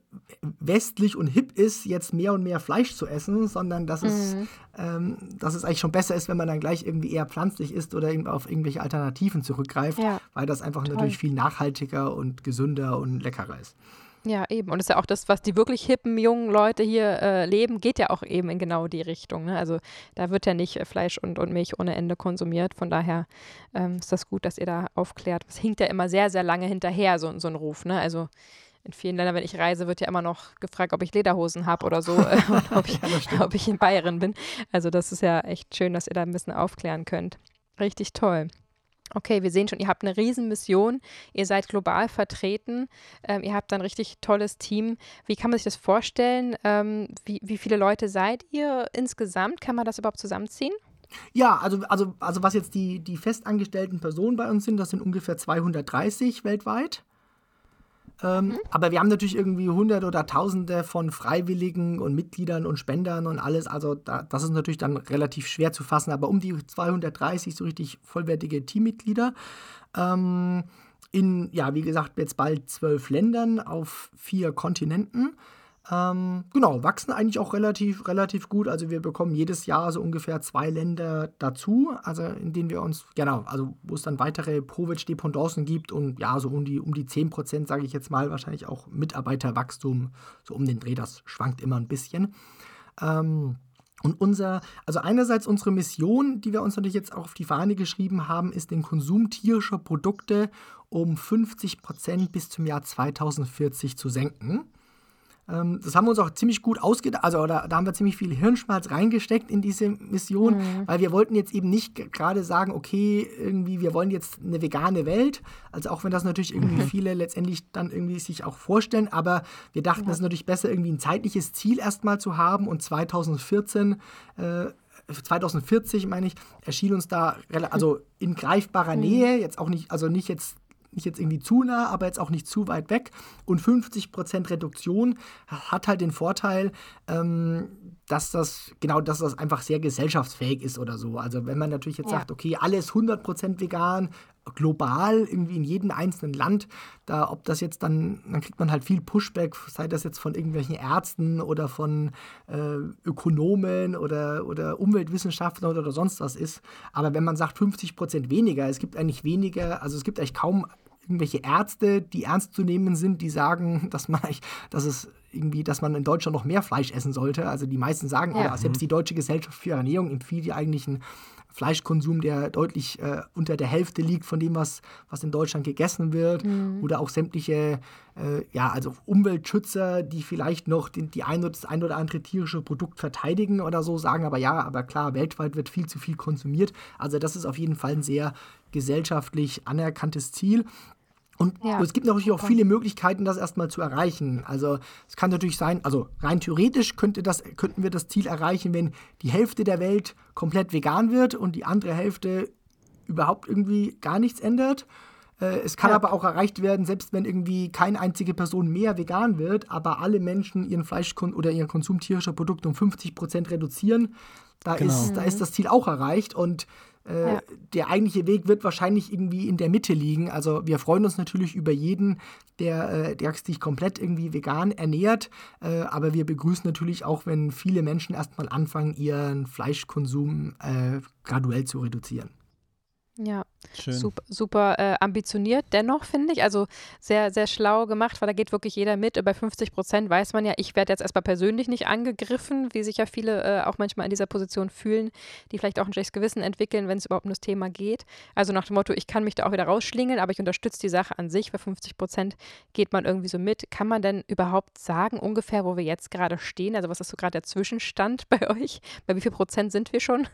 westlich und hip ist, jetzt mehr und mehr Fleisch zu essen, sondern dass, mhm. es, ähm, dass es eigentlich schon besser ist, wenn man dann gleich irgendwie eher pflanzlich isst oder auf irgendwelche Alternativen zurückgreift, ja. weil das einfach Toll. natürlich viel nachhaltiger und gesünder und leckerer ist. Ja, eben. Und das ist ja auch das, was die wirklich hippen, jungen Leute hier äh, leben, geht ja auch eben in genau die Richtung. Ne? Also da wird ja nicht Fleisch und, und Milch ohne Ende konsumiert. Von daher ähm, ist das gut, dass ihr da aufklärt. Es hinkt ja immer sehr, sehr lange hinterher, so, so ein Ruf. Ne? Also in vielen Ländern, wenn ich reise, wird ja immer noch gefragt, ob ich Lederhosen habe oder so, äh, ob, ich, ja, ob ich in Bayern bin. Also das ist ja echt schön, dass ihr da ein bisschen aufklären könnt. Richtig toll. Okay, wir sehen schon, ihr habt eine Riesenmission, ihr seid global vertreten, ähm, ihr habt ein richtig tolles Team. Wie kann man sich das vorstellen? Ähm, wie, wie viele Leute seid ihr insgesamt? Kann man das überhaupt zusammenziehen? Ja, also, also, also was jetzt die, die festangestellten Personen bei uns sind, das sind ungefähr 230 weltweit. Ähm, mhm. Aber wir haben natürlich irgendwie hunderte oder tausende von Freiwilligen und Mitgliedern und Spendern und alles. Also da, das ist natürlich dann relativ schwer zu fassen. Aber um die 230 so richtig vollwertige Teammitglieder. Ähm, in, ja, wie gesagt, jetzt bald zwölf Ländern auf vier Kontinenten. Ähm, genau, wachsen eigentlich auch relativ, relativ gut. Also wir bekommen jedes Jahr so ungefähr zwei Länder dazu, also in denen wir uns, genau, also wo es dann weitere Provic-Dependancen gibt und ja, so um die, um die 10 Prozent, sage ich jetzt mal, wahrscheinlich auch Mitarbeiterwachstum, so um den Dreh, das schwankt immer ein bisschen. Ähm, und unser, also einerseits unsere Mission, die wir uns natürlich jetzt auch auf die Fahne geschrieben haben, ist den Konsum tierischer Produkte um 50 Prozent bis zum Jahr 2040 zu senken. Ähm, das haben wir uns auch ziemlich gut ausgedacht, also da, da, haben wir ziemlich viel Hirnschmalz reingesteckt in diese Mission, mhm. weil wir wollten jetzt eben nicht gerade sagen, okay, irgendwie, wir wollen jetzt eine vegane Welt, also auch wenn das natürlich irgendwie mhm. viele letztendlich dann irgendwie sich auch vorstellen, aber wir dachten, es ja. ist natürlich besser, irgendwie ein zeitliches Ziel erstmal zu haben und 2014 äh, 2040, meine ich, erschien uns da also in greifbarer mhm. Nähe, jetzt auch nicht, also nicht jetzt nicht jetzt irgendwie zu nah, aber jetzt auch nicht zu weit weg. Und 50% Reduktion hat halt den Vorteil, ähm, dass das, genau, dass das einfach sehr gesellschaftsfähig ist oder so. Also wenn man natürlich jetzt ja. sagt, okay, alles 100% vegan, global, irgendwie in jedem einzelnen Land, da, ob das jetzt dann, dann kriegt man halt viel Pushback, sei das jetzt von irgendwelchen Ärzten oder von äh, Ökonomen oder, oder Umweltwissenschaftlern oder, oder sonst was ist. Aber wenn man sagt 50 Prozent weniger, es gibt eigentlich weniger, also es gibt eigentlich kaum irgendwelche Ärzte, die ernst zu nehmen sind, die sagen, dass man, dass es irgendwie, dass man in Deutschland noch mehr Fleisch essen sollte. Also die meisten sagen, ja. oder selbst die Deutsche Gesellschaft für Ernährung empfiehlt ja eigentlich einen Fleischkonsum, der deutlich äh, unter der Hälfte liegt von dem, was, was in Deutschland gegessen wird. Mhm. Oder auch sämtliche, äh, ja, also Umweltschützer, die vielleicht noch die, die ein, das ein oder andere tierische Produkt verteidigen oder so, sagen aber ja, aber klar, weltweit wird viel zu viel konsumiert. Also das ist auf jeden Fall ein sehr gesellschaftlich anerkanntes Ziel. Und ja, es gibt natürlich auch viele Möglichkeiten, das erstmal zu erreichen. Also es kann natürlich sein, also rein theoretisch könnte das, könnten wir das Ziel erreichen, wenn die Hälfte der Welt komplett vegan wird und die andere Hälfte überhaupt irgendwie gar nichts ändert. Äh, es kann ja. aber auch erreicht werden, selbst wenn irgendwie keine einzige Person mehr vegan wird, aber alle Menschen ihren Fleisch oder ihren Konsum tierischer Produkte um 50 Prozent reduzieren. Da, genau. ist, da ist das Ziel auch erreicht und äh, ja. Der eigentliche Weg wird wahrscheinlich irgendwie in der Mitte liegen. Also wir freuen uns natürlich über jeden, der, äh, der sich komplett irgendwie vegan ernährt. Äh, aber wir begrüßen natürlich auch, wenn viele Menschen erstmal anfangen, ihren Fleischkonsum äh, graduell zu reduzieren. Ja, Schön. super, super äh, ambitioniert dennoch, finde ich. Also sehr, sehr schlau gemacht, weil da geht wirklich jeder mit. Bei 50 Prozent weiß man ja, ich werde jetzt erstmal persönlich nicht angegriffen, wie sich ja viele äh, auch manchmal in dieser Position fühlen, die vielleicht auch ein schlechtes Gewissen entwickeln, wenn es überhaupt um das Thema geht. Also nach dem Motto, ich kann mich da auch wieder rausschlingeln, aber ich unterstütze die Sache an sich. Bei 50 Prozent geht man irgendwie so mit. Kann man denn überhaupt sagen, ungefähr, wo wir jetzt gerade stehen? Also was ist so gerade der Zwischenstand bei euch? Bei wie viel Prozent sind wir schon?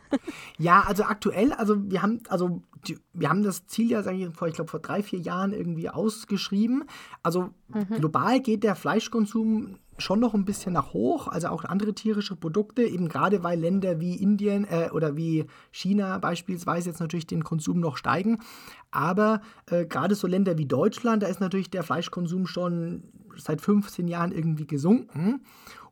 Ja, also aktuell, also wir haben, also die, wir haben das Ziel ja, sage ich, vor, ich glaube, vor drei, vier Jahren irgendwie ausgeschrieben. Also mhm. global geht der Fleischkonsum schon noch ein bisschen nach hoch, also auch andere tierische Produkte, eben gerade weil Länder wie Indien äh, oder wie China beispielsweise jetzt natürlich den Konsum noch steigen. Aber äh, gerade so Länder wie Deutschland, da ist natürlich der Fleischkonsum schon seit 15 Jahren irgendwie gesunken.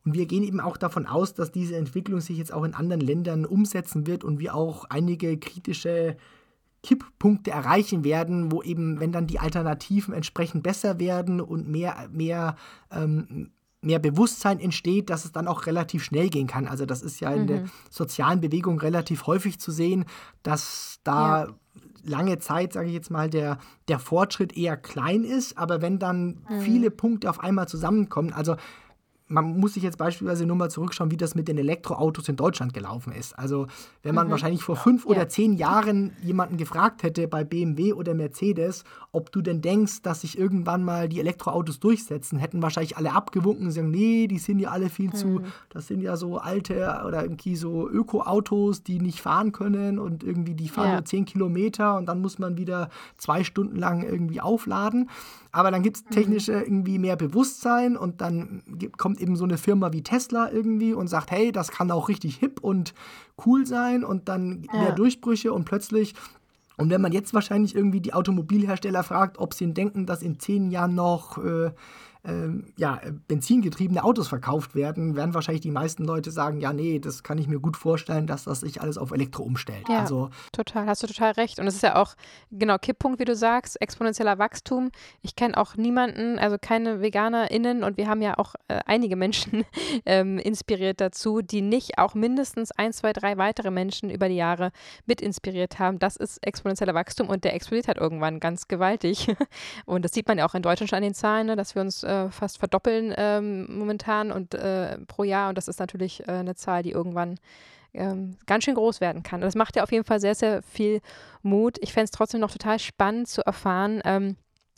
Und wir gehen eben auch davon aus, dass diese Entwicklung sich jetzt auch in anderen Ländern umsetzen wird und wir auch einige kritische Kipppunkte erreichen werden, wo eben, wenn dann die Alternativen entsprechend besser werden und mehr, mehr, ähm, mehr Bewusstsein entsteht, dass es dann auch relativ schnell gehen kann. Also das ist ja in mhm. der sozialen Bewegung relativ häufig zu sehen, dass da ja. lange Zeit, sage ich jetzt mal, der, der Fortschritt eher klein ist, aber wenn dann mhm. viele Punkte auf einmal zusammenkommen, also man muss sich jetzt beispielsweise nur mal zurückschauen, wie das mit den Elektroautos in Deutschland gelaufen ist. Also wenn man mhm. wahrscheinlich vor fünf ja. oder zehn Jahren jemanden gefragt hätte bei BMW oder Mercedes, ob du denn denkst, dass sich irgendwann mal die Elektroautos durchsetzen, hätten wahrscheinlich alle abgewunken und sagen, nee, die sind ja alle viel mhm. zu, das sind ja so alte oder irgendwie so Öko-Autos, die nicht fahren können und irgendwie die fahren ja. nur zehn Kilometer und dann muss man wieder zwei Stunden lang irgendwie aufladen. Aber dann gibt es mhm. technische irgendwie mehr Bewusstsein und dann kommt eben so eine Firma wie Tesla irgendwie und sagt, hey, das kann auch richtig hip und cool sein und dann ja. mehr Durchbrüche und plötzlich und wenn man jetzt wahrscheinlich irgendwie die Automobilhersteller fragt, ob sie denken, dass in zehn Jahren noch äh, ähm, ja, benzingetriebene Autos verkauft werden, werden wahrscheinlich die meisten Leute sagen, ja, nee, das kann ich mir gut vorstellen, dass das sich alles auf Elektro umstellt. Ja, also, total, hast du total recht. Und es ist ja auch, genau, Kipppunkt, wie du sagst, exponentieller Wachstum. Ich kenne auch niemanden, also keine VeganerInnen und wir haben ja auch äh, einige Menschen ähm, inspiriert dazu, die nicht auch mindestens ein, zwei, drei weitere Menschen über die Jahre mit inspiriert haben. Das ist exponentieller Wachstum und der explodiert halt irgendwann ganz gewaltig. und das sieht man ja auch in Deutschland schon an den Zahlen, ne, dass wir uns äh, fast verdoppeln ähm, momentan und äh, pro Jahr. Und das ist natürlich äh, eine Zahl, die irgendwann ähm, ganz schön groß werden kann. Und das macht ja auf jeden Fall sehr, sehr viel Mut. Ich fände es trotzdem noch total spannend zu erfahren, ähm,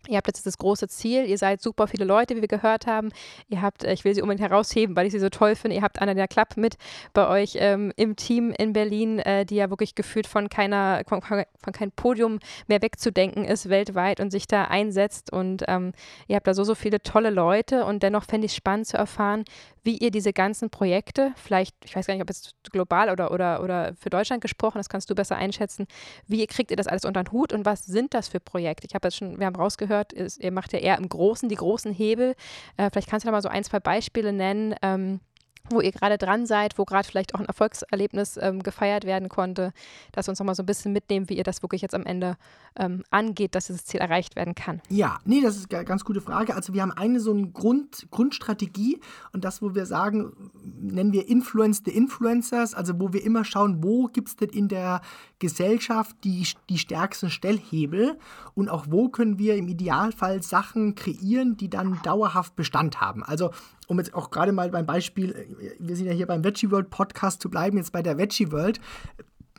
Ihr habt jetzt das große Ziel, ihr seid super viele Leute, wie wir gehört haben. Ihr habt, äh, ich will sie unbedingt herausheben, weil ich sie so toll finde, ihr habt Anna der Klapp mit bei euch ähm, im Team in Berlin, äh, die ja wirklich gefühlt von keiner, von, von keinem Podium mehr wegzudenken ist weltweit und sich da einsetzt. Und ähm, ihr habt da so, so viele tolle Leute und dennoch fände ich spannend zu erfahren, wie ihr diese ganzen Projekte, vielleicht, ich weiß gar nicht, ob es global oder, oder, oder für Deutschland gesprochen, das kannst du besser einschätzen, wie kriegt ihr das alles unter den Hut und was sind das für Projekte? Ich habe jetzt schon, wir haben rausgehört, ihr macht ja eher im Großen die großen Hebel. Äh, vielleicht kannst du da mal so ein, zwei Beispiele nennen. Ähm, wo ihr gerade dran seid, wo gerade vielleicht auch ein Erfolgserlebnis ähm, gefeiert werden konnte, dass wir uns nochmal so ein bisschen mitnehmen, wie ihr das wirklich jetzt am Ende ähm, angeht, dass dieses Ziel erreicht werden kann. Ja, nee, das ist eine ganz gute Frage. Also wir haben eine so eine Grund, Grundstrategie und das, wo wir sagen, nennen wir Influence the Influencers, also wo wir immer schauen, wo gibt es denn in der Gesellschaft die, die stärksten Stellhebel und auch wo können wir im Idealfall Sachen kreieren, die dann dauerhaft Bestand haben. Also um jetzt auch gerade mal beim Beispiel, äh, wir sind ja hier beim Veggie World Podcast zu bleiben, jetzt bei der Veggie World.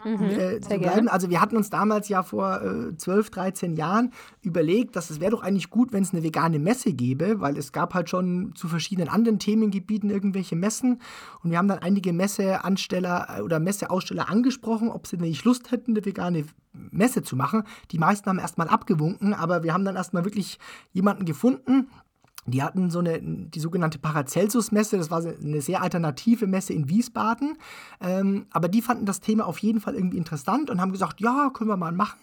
Mhm, äh, zu bleiben. Also wir hatten uns damals ja vor äh, 12, 13 Jahren überlegt, dass es wäre doch eigentlich gut, wenn es eine vegane Messe gäbe, weil es gab halt schon zu verschiedenen anderen Themengebieten irgendwelche Messen und wir haben dann einige Messeansteller äh, oder Messeaussteller angesprochen, ob sie nicht Lust hätten, eine vegane Messe zu machen. Die meisten haben erstmal abgewunken, aber wir haben dann erstmal wirklich jemanden gefunden, die hatten so eine, die sogenannte Paracelsus-Messe, das war eine sehr alternative Messe in Wiesbaden. Ähm, aber die fanden das Thema auf jeden Fall irgendwie interessant und haben gesagt, ja, können wir mal machen.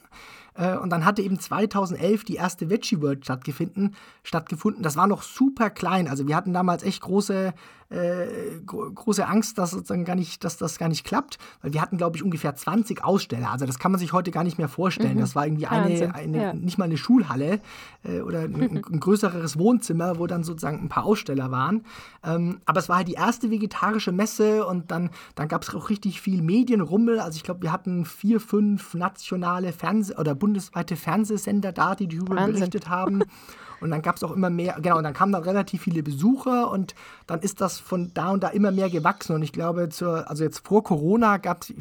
Äh, und dann hatte eben 2011 die erste Veggie World stattgefunden. stattgefunden. Das war noch super klein. Also wir hatten damals echt große, äh, große Angst, dass, sozusagen gar nicht, dass das gar nicht klappt, weil wir hatten, glaube ich, ungefähr 20 Aussteller. Also das kann man sich heute gar nicht mehr vorstellen. Mhm. Das war irgendwie eine, eine ja. nicht mal eine Schulhalle äh, oder ein, ein, größeres Wohnzimmer, wo dann sozusagen ein paar Aussteller waren. Ähm, aber es war halt die erste vegetarische Messe und dann, dann gab es auch richtig viel Medienrummel. Also ich glaube, wir hatten vier, fünf nationale Fernseh- oder bundesweite Fernsehsender da, die darüber Wahnsinn. berichtet haben. Und dann gab es auch immer mehr, genau, und dann kamen dann relativ viele Besucher und dann ist das von da und da immer mehr gewachsen. Und ich glaube, zur, also jetzt vor Corona gab es,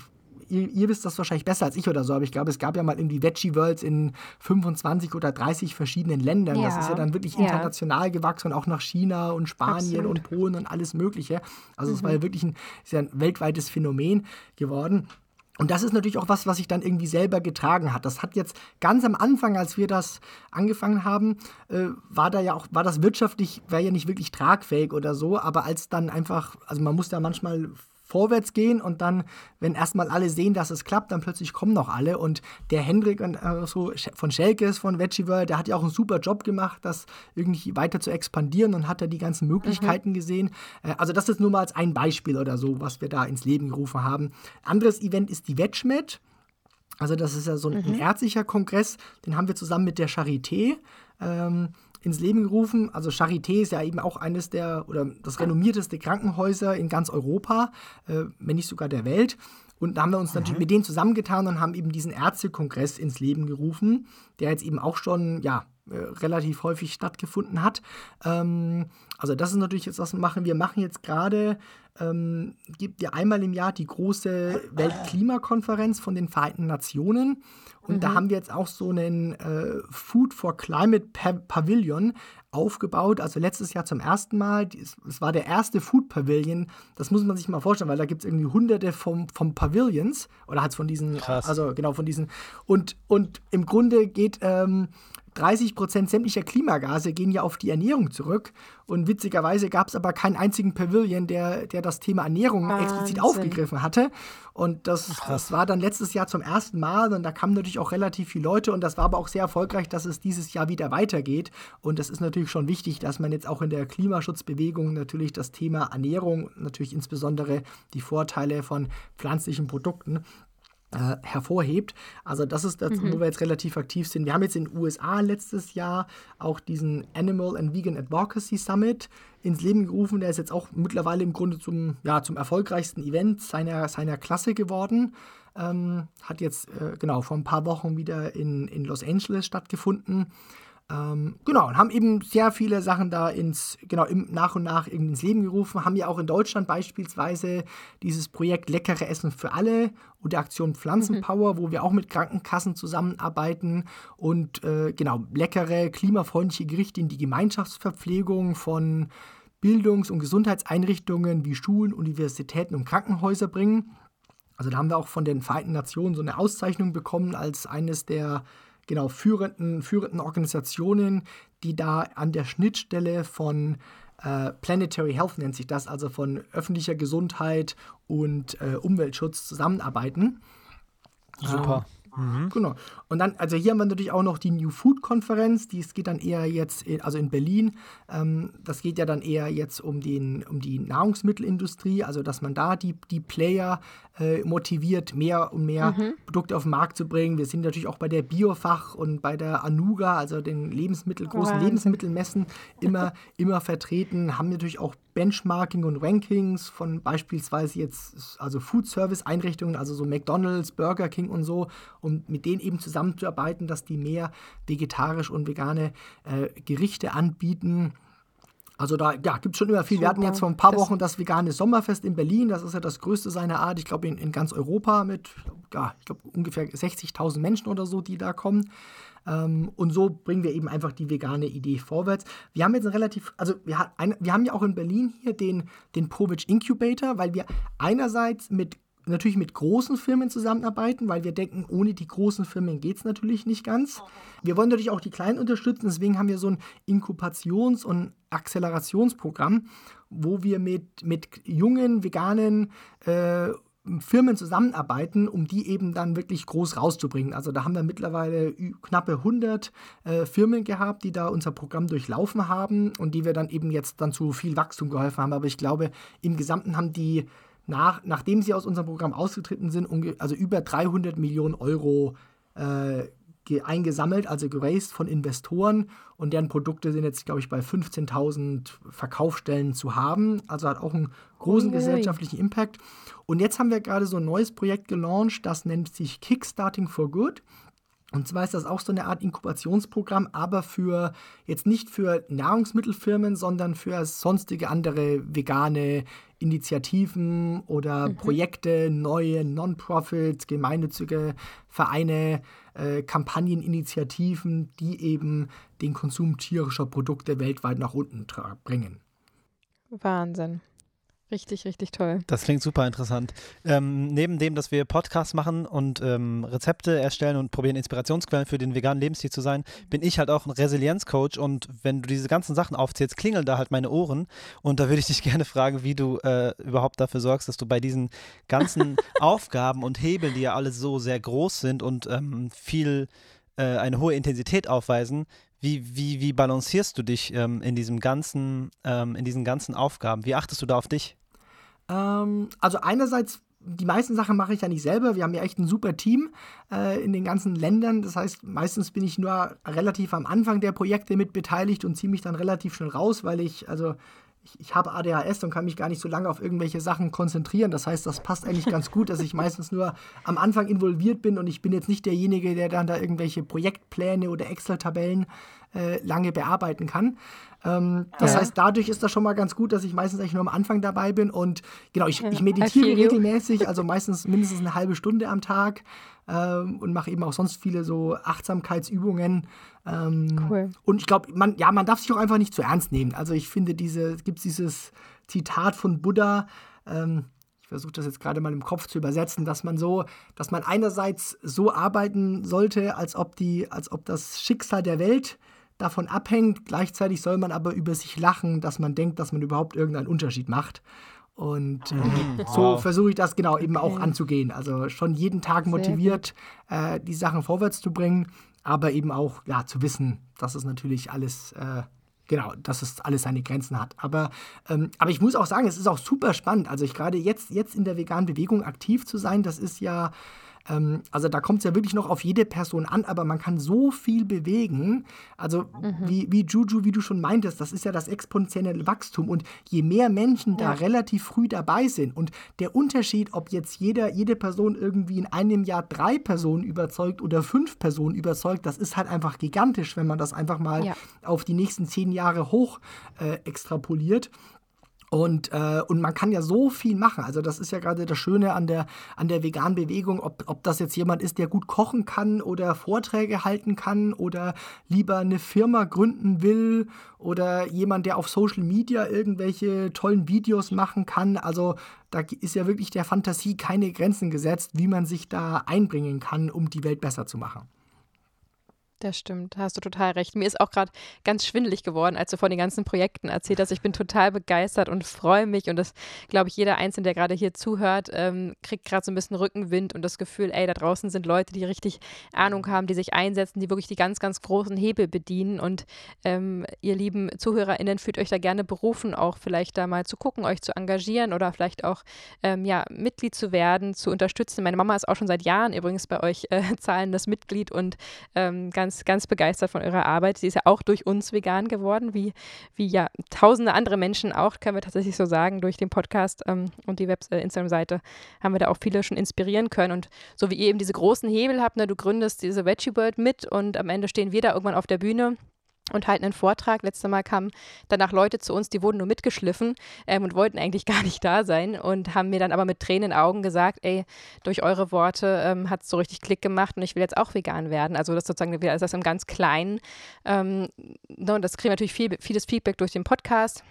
ihr, ihr, wisst das wahrscheinlich besser als ich oder so, aber ich glaube, es gab ja mal irgendwie Veggie Worlds in 25 oder 30 verschiedenen Ländern. Ja. Das ist ja dann wirklich international ja. gewachsen und auch nach China und Spanien Absolut. und Polen und alles Mögliche. Also es mhm. war ja wirklich ein, ist ja ein weltweites Phänomen geworden. Und das ist natürlich auch was, was sich dann irgendwie selber getragen hat. Das hat jetzt ganz am Anfang, als wir das angefangen haben, äh, war da ja auch, war das wirtschaftlich, wäre ja nicht wirklich tragfähig oder so, aber als dann einfach, also man muss da manchmal vorwärts gehen und dann, wenn erstmal alle sehen, dass es klappt, dann plötzlich kommen noch alle. Und der Hendrik und, äh, so von Schelkes, von Veggie World, der hat ja auch einen super Job gemacht, das irgendwie weiter zu expandieren und hat da die ganzen Möglichkeiten mhm. gesehen. Äh, also das ist nur mal als ein Beispiel oder so, was wir da ins Leben gerufen haben. Anderes Event ist die VegMed. Also das ist ja so ein, mhm. ein ärztlicher Kongress, den haben wir zusammen mit der Charité. Ähm, ins Leben gerufen. Also Charité ist ja eben auch eines der oder das renommierteste Krankenhäuser in ganz Europa, äh, wenn nicht sogar der Welt. Und da haben wir uns mhm. natürlich mit denen zusammengetan und haben eben diesen Ärztekongress ins Leben gerufen, der jetzt eben auch schon, ja, äh, relativ häufig stattgefunden hat. Ähm, also das ist natürlich jetzt, was wir machen. Wir machen jetzt gerade, ähm, gibt ja einmal im Jahr die große Weltklimakonferenz von den Vereinten Nationen. Und mhm. da haben wir jetzt auch so einen äh, Food for Climate Pavilion aufgebaut. Also letztes Jahr zum ersten Mal. Es war der erste Food Pavilion. Das muss man sich mal vorstellen, weil da gibt es irgendwie hunderte vom, vom Pavilions oder halt von diesen, Krass. also genau von diesen. Und, und im Grunde geht ähm, 30 Prozent sämtlicher Klimagase gehen ja auf die Ernährung zurück. Und witzigerweise gab es aber keinen einzigen Pavilion, der, der das Thema Ernährung Wahnsinn. explizit aufgegriffen hatte. Und das, das war dann letztes Jahr zum ersten Mal. Und da kamen natürlich auch relativ viele Leute. Und das war aber auch sehr erfolgreich, dass es dieses Jahr wieder weitergeht. Und das ist natürlich schon wichtig, dass man jetzt auch in der Klimaschutzbewegung natürlich das Thema Ernährung, natürlich insbesondere die Vorteile von pflanzlichen Produkten, äh, hervorhebt. Also das ist das, mhm. wo wir jetzt relativ aktiv sind. Wir haben jetzt in den USA letztes Jahr auch diesen Animal and Vegan Advocacy Summit ins Leben gerufen. Der ist jetzt auch mittlerweile im Grunde zum, ja, zum erfolgreichsten Event seiner, seiner Klasse geworden. Ähm, hat jetzt äh, genau vor ein paar Wochen wieder in, in Los Angeles stattgefunden. Ähm, genau, und haben eben sehr viele Sachen da ins, genau, im, nach und nach ins Leben gerufen. Haben ja auch in Deutschland beispielsweise dieses Projekt Leckere Essen für alle oder Aktion Pflanzenpower, mhm. wo wir auch mit Krankenkassen zusammenarbeiten und äh, genau, leckere, klimafreundliche Gerichte in die Gemeinschaftsverpflegung von Bildungs- und Gesundheitseinrichtungen wie Schulen, Universitäten und Krankenhäuser bringen. Also da haben wir auch von den Vereinten Nationen so eine Auszeichnung bekommen als eines der genau führenden, führenden Organisationen, die da an der Schnittstelle von äh, Planetary Health nennt sich das, also von öffentlicher Gesundheit und äh, Umweltschutz zusammenarbeiten. Super. Ähm, Mhm. Genau. Und dann, also hier haben wir natürlich auch noch die New Food Konferenz, die geht dann eher jetzt, also in Berlin, ähm, das geht ja dann eher jetzt um, den, um die Nahrungsmittelindustrie, also dass man da die, die Player äh, motiviert, mehr und mehr mhm. Produkte auf den Markt zu bringen. Wir sind natürlich auch bei der Biofach und bei der Anuga, also den Lebensmittel, großen wow. Lebensmittelmessen, immer, immer vertreten, haben natürlich auch Benchmarking und Rankings von beispielsweise jetzt, also Food Service Einrichtungen, also so McDonalds, Burger King und so, um mit denen eben zusammenzuarbeiten, dass die mehr vegetarisch und vegane äh, Gerichte anbieten. Also da ja, gibt es schon immer viel. Super. Wir hatten jetzt vor ein paar das Wochen das vegane Sommerfest in Berlin. Das ist ja das größte seiner Art, ich glaube in, in ganz Europa mit ja, ich glaube ungefähr 60.000 Menschen oder so, die da kommen. Ähm, und so bringen wir eben einfach die vegane Idee vorwärts. Wir haben jetzt ein relativ, also wir, ein, wir haben ja auch in Berlin hier den, den Povich Incubator, weil wir einerseits mit natürlich mit großen Firmen zusammenarbeiten, weil wir denken, ohne die großen Firmen geht es natürlich nicht ganz. Wir wollen natürlich auch die Kleinen unterstützen, deswegen haben wir so ein Inkubations- und Akzelerationsprogramm, wo wir mit, mit jungen, veganen äh, Firmen zusammenarbeiten, um die eben dann wirklich groß rauszubringen. Also da haben wir mittlerweile knappe 100 äh, Firmen gehabt, die da unser Programm durchlaufen haben und die wir dann eben jetzt dann zu viel Wachstum geholfen haben. Aber ich glaube, im Gesamten haben die, nach, nachdem sie aus unserem Programm ausgetreten sind, also über 300 Millionen Euro äh, eingesammelt, also geraced von Investoren und deren Produkte sind jetzt, glaube ich, bei 15.000 Verkaufsstellen zu haben. Also hat auch einen großen okay. gesellschaftlichen Impact. Und jetzt haben wir gerade so ein neues Projekt gelauncht, das nennt sich Kickstarting for Good. Und zwar ist das auch so eine Art Inkubationsprogramm, aber für jetzt nicht für Nahrungsmittelfirmen, sondern für sonstige andere vegane Initiativen oder mhm. Projekte, neue Non-Profits, gemeinnützige Vereine, äh, Kampagneninitiativen, die eben den Konsum tierischer Produkte weltweit nach unten bringen. Wahnsinn. Richtig, richtig toll. Das klingt super interessant. Ähm, neben dem, dass wir Podcasts machen und ähm, Rezepte erstellen und probieren, Inspirationsquellen für den veganen Lebensstil zu sein, bin ich halt auch ein Resilienzcoach und wenn du diese ganzen Sachen aufzählst, klingeln da halt meine Ohren und da würde ich dich gerne fragen, wie du äh, überhaupt dafür sorgst, dass du bei diesen ganzen Aufgaben und Hebeln, die ja alle so sehr groß sind und ähm, viel äh, eine hohe Intensität aufweisen, wie, wie, wie balancierst du dich ähm, in, diesem ganzen, ähm, in diesen ganzen Aufgaben? Wie achtest du da auf dich? Ähm, also einerseits die meisten Sachen mache ich ja nicht selber. Wir haben ja echt ein super Team äh, in den ganzen Ländern. Das heißt, meistens bin ich nur relativ am Anfang der Projekte mit beteiligt und ziehe mich dann relativ schnell raus, weil ich, also ich, ich, habe ADHS und kann mich gar nicht so lange auf irgendwelche Sachen konzentrieren. Das heißt, das passt eigentlich ganz gut, dass ich meistens nur am Anfang involviert bin und ich bin jetzt nicht derjenige, der dann da irgendwelche Projektpläne oder Excel-Tabellen äh, lange bearbeiten kann. Ähm, das ja. heißt, dadurch ist das schon mal ganz gut, dass ich meistens eigentlich nur am Anfang dabei bin. Und genau, ich, ich meditiere regelmäßig, also meistens mindestens eine halbe Stunde am Tag ähm, und mache eben auch sonst viele so Achtsamkeitsübungen. Ähm, cool. Und ich glaube, man, ja, man darf sich auch einfach nicht zu ernst nehmen. Also ich finde, diese, es gibt dieses Zitat von Buddha, ähm, ich versuche das jetzt gerade mal im Kopf zu übersetzen, dass man so, dass man einerseits so arbeiten sollte, als ob die, als ob das Schicksal der Welt davon abhängt. Gleichzeitig soll man aber über sich lachen, dass man denkt, dass man überhaupt irgendeinen Unterschied macht. Und äh, mhm. so wow. versuche ich das genau eben okay. auch anzugehen. Also schon jeden Tag motiviert, äh, die Sachen vorwärts zu bringen, aber eben auch ja, zu wissen, dass es natürlich alles, äh, genau, dass es alles seine Grenzen hat. Aber, ähm, aber ich muss auch sagen, es ist auch super spannend. Also ich gerade jetzt, jetzt in der veganen Bewegung aktiv zu sein, das ist ja ähm, also da kommt es ja wirklich noch auf jede Person an, aber man kann so viel bewegen. Also mhm. wie, wie Juju, wie du schon meintest, das ist ja das exponentielle Wachstum. Und je mehr Menschen ja. da relativ früh dabei sind und der Unterschied, ob jetzt jeder, jede Person irgendwie in einem Jahr drei Personen überzeugt oder fünf Personen überzeugt, das ist halt einfach gigantisch, wenn man das einfach mal ja. auf die nächsten zehn Jahre hoch äh, extrapoliert. Und, äh, und man kann ja so viel machen. Also das ist ja gerade das Schöne an der, an der veganen Bewegung, ob, ob das jetzt jemand ist, der gut kochen kann oder Vorträge halten kann oder lieber eine Firma gründen will oder jemand, der auf Social Media irgendwelche tollen Videos machen kann. Also da ist ja wirklich der Fantasie keine Grenzen gesetzt, wie man sich da einbringen kann, um die Welt besser zu machen. Das stimmt, hast du total recht. Mir ist auch gerade ganz schwindelig geworden, als du von den ganzen Projekten erzählt hast. Ich bin total begeistert und freue mich und das, glaube ich, jeder Einzelne, der gerade hier zuhört, ähm, kriegt gerade so ein bisschen Rückenwind und das Gefühl, ey, da draußen sind Leute, die richtig Ahnung haben, die sich einsetzen, die wirklich die ganz, ganz großen Hebel bedienen und ähm, ihr lieben ZuhörerInnen fühlt euch da gerne berufen, auch vielleicht da mal zu gucken, euch zu engagieren oder vielleicht auch ähm, ja, Mitglied zu werden, zu unterstützen. Meine Mama ist auch schon seit Jahren übrigens bei euch äh, zahlendes Mitglied und ähm, ganz ganz, ganz begeistert von ihrer Arbeit. Sie ist ja auch durch uns vegan geworden, wie, wie ja tausende andere Menschen auch, können wir tatsächlich so sagen, durch den Podcast ähm, und die äh, Instagram-Seite haben wir da auch viele schon inspirieren können. Und so wie ihr eben diese großen Hebel habt, ne, du gründest diese Veggie World mit und am Ende stehen wir da irgendwann auf der Bühne und halten einen Vortrag. Letztes Mal kamen danach Leute zu uns, die wurden nur mitgeschliffen ähm, und wollten eigentlich gar nicht da sein und haben mir dann aber mit Tränen in den Augen gesagt, ey, durch eure Worte ähm, hat es so richtig Klick gemacht und ich will jetzt auch vegan werden. Also das sozusagen also das im ganz Kleinen. Ähm, ne, und das kriegen wir natürlich viel, vieles Feedback durch den Podcast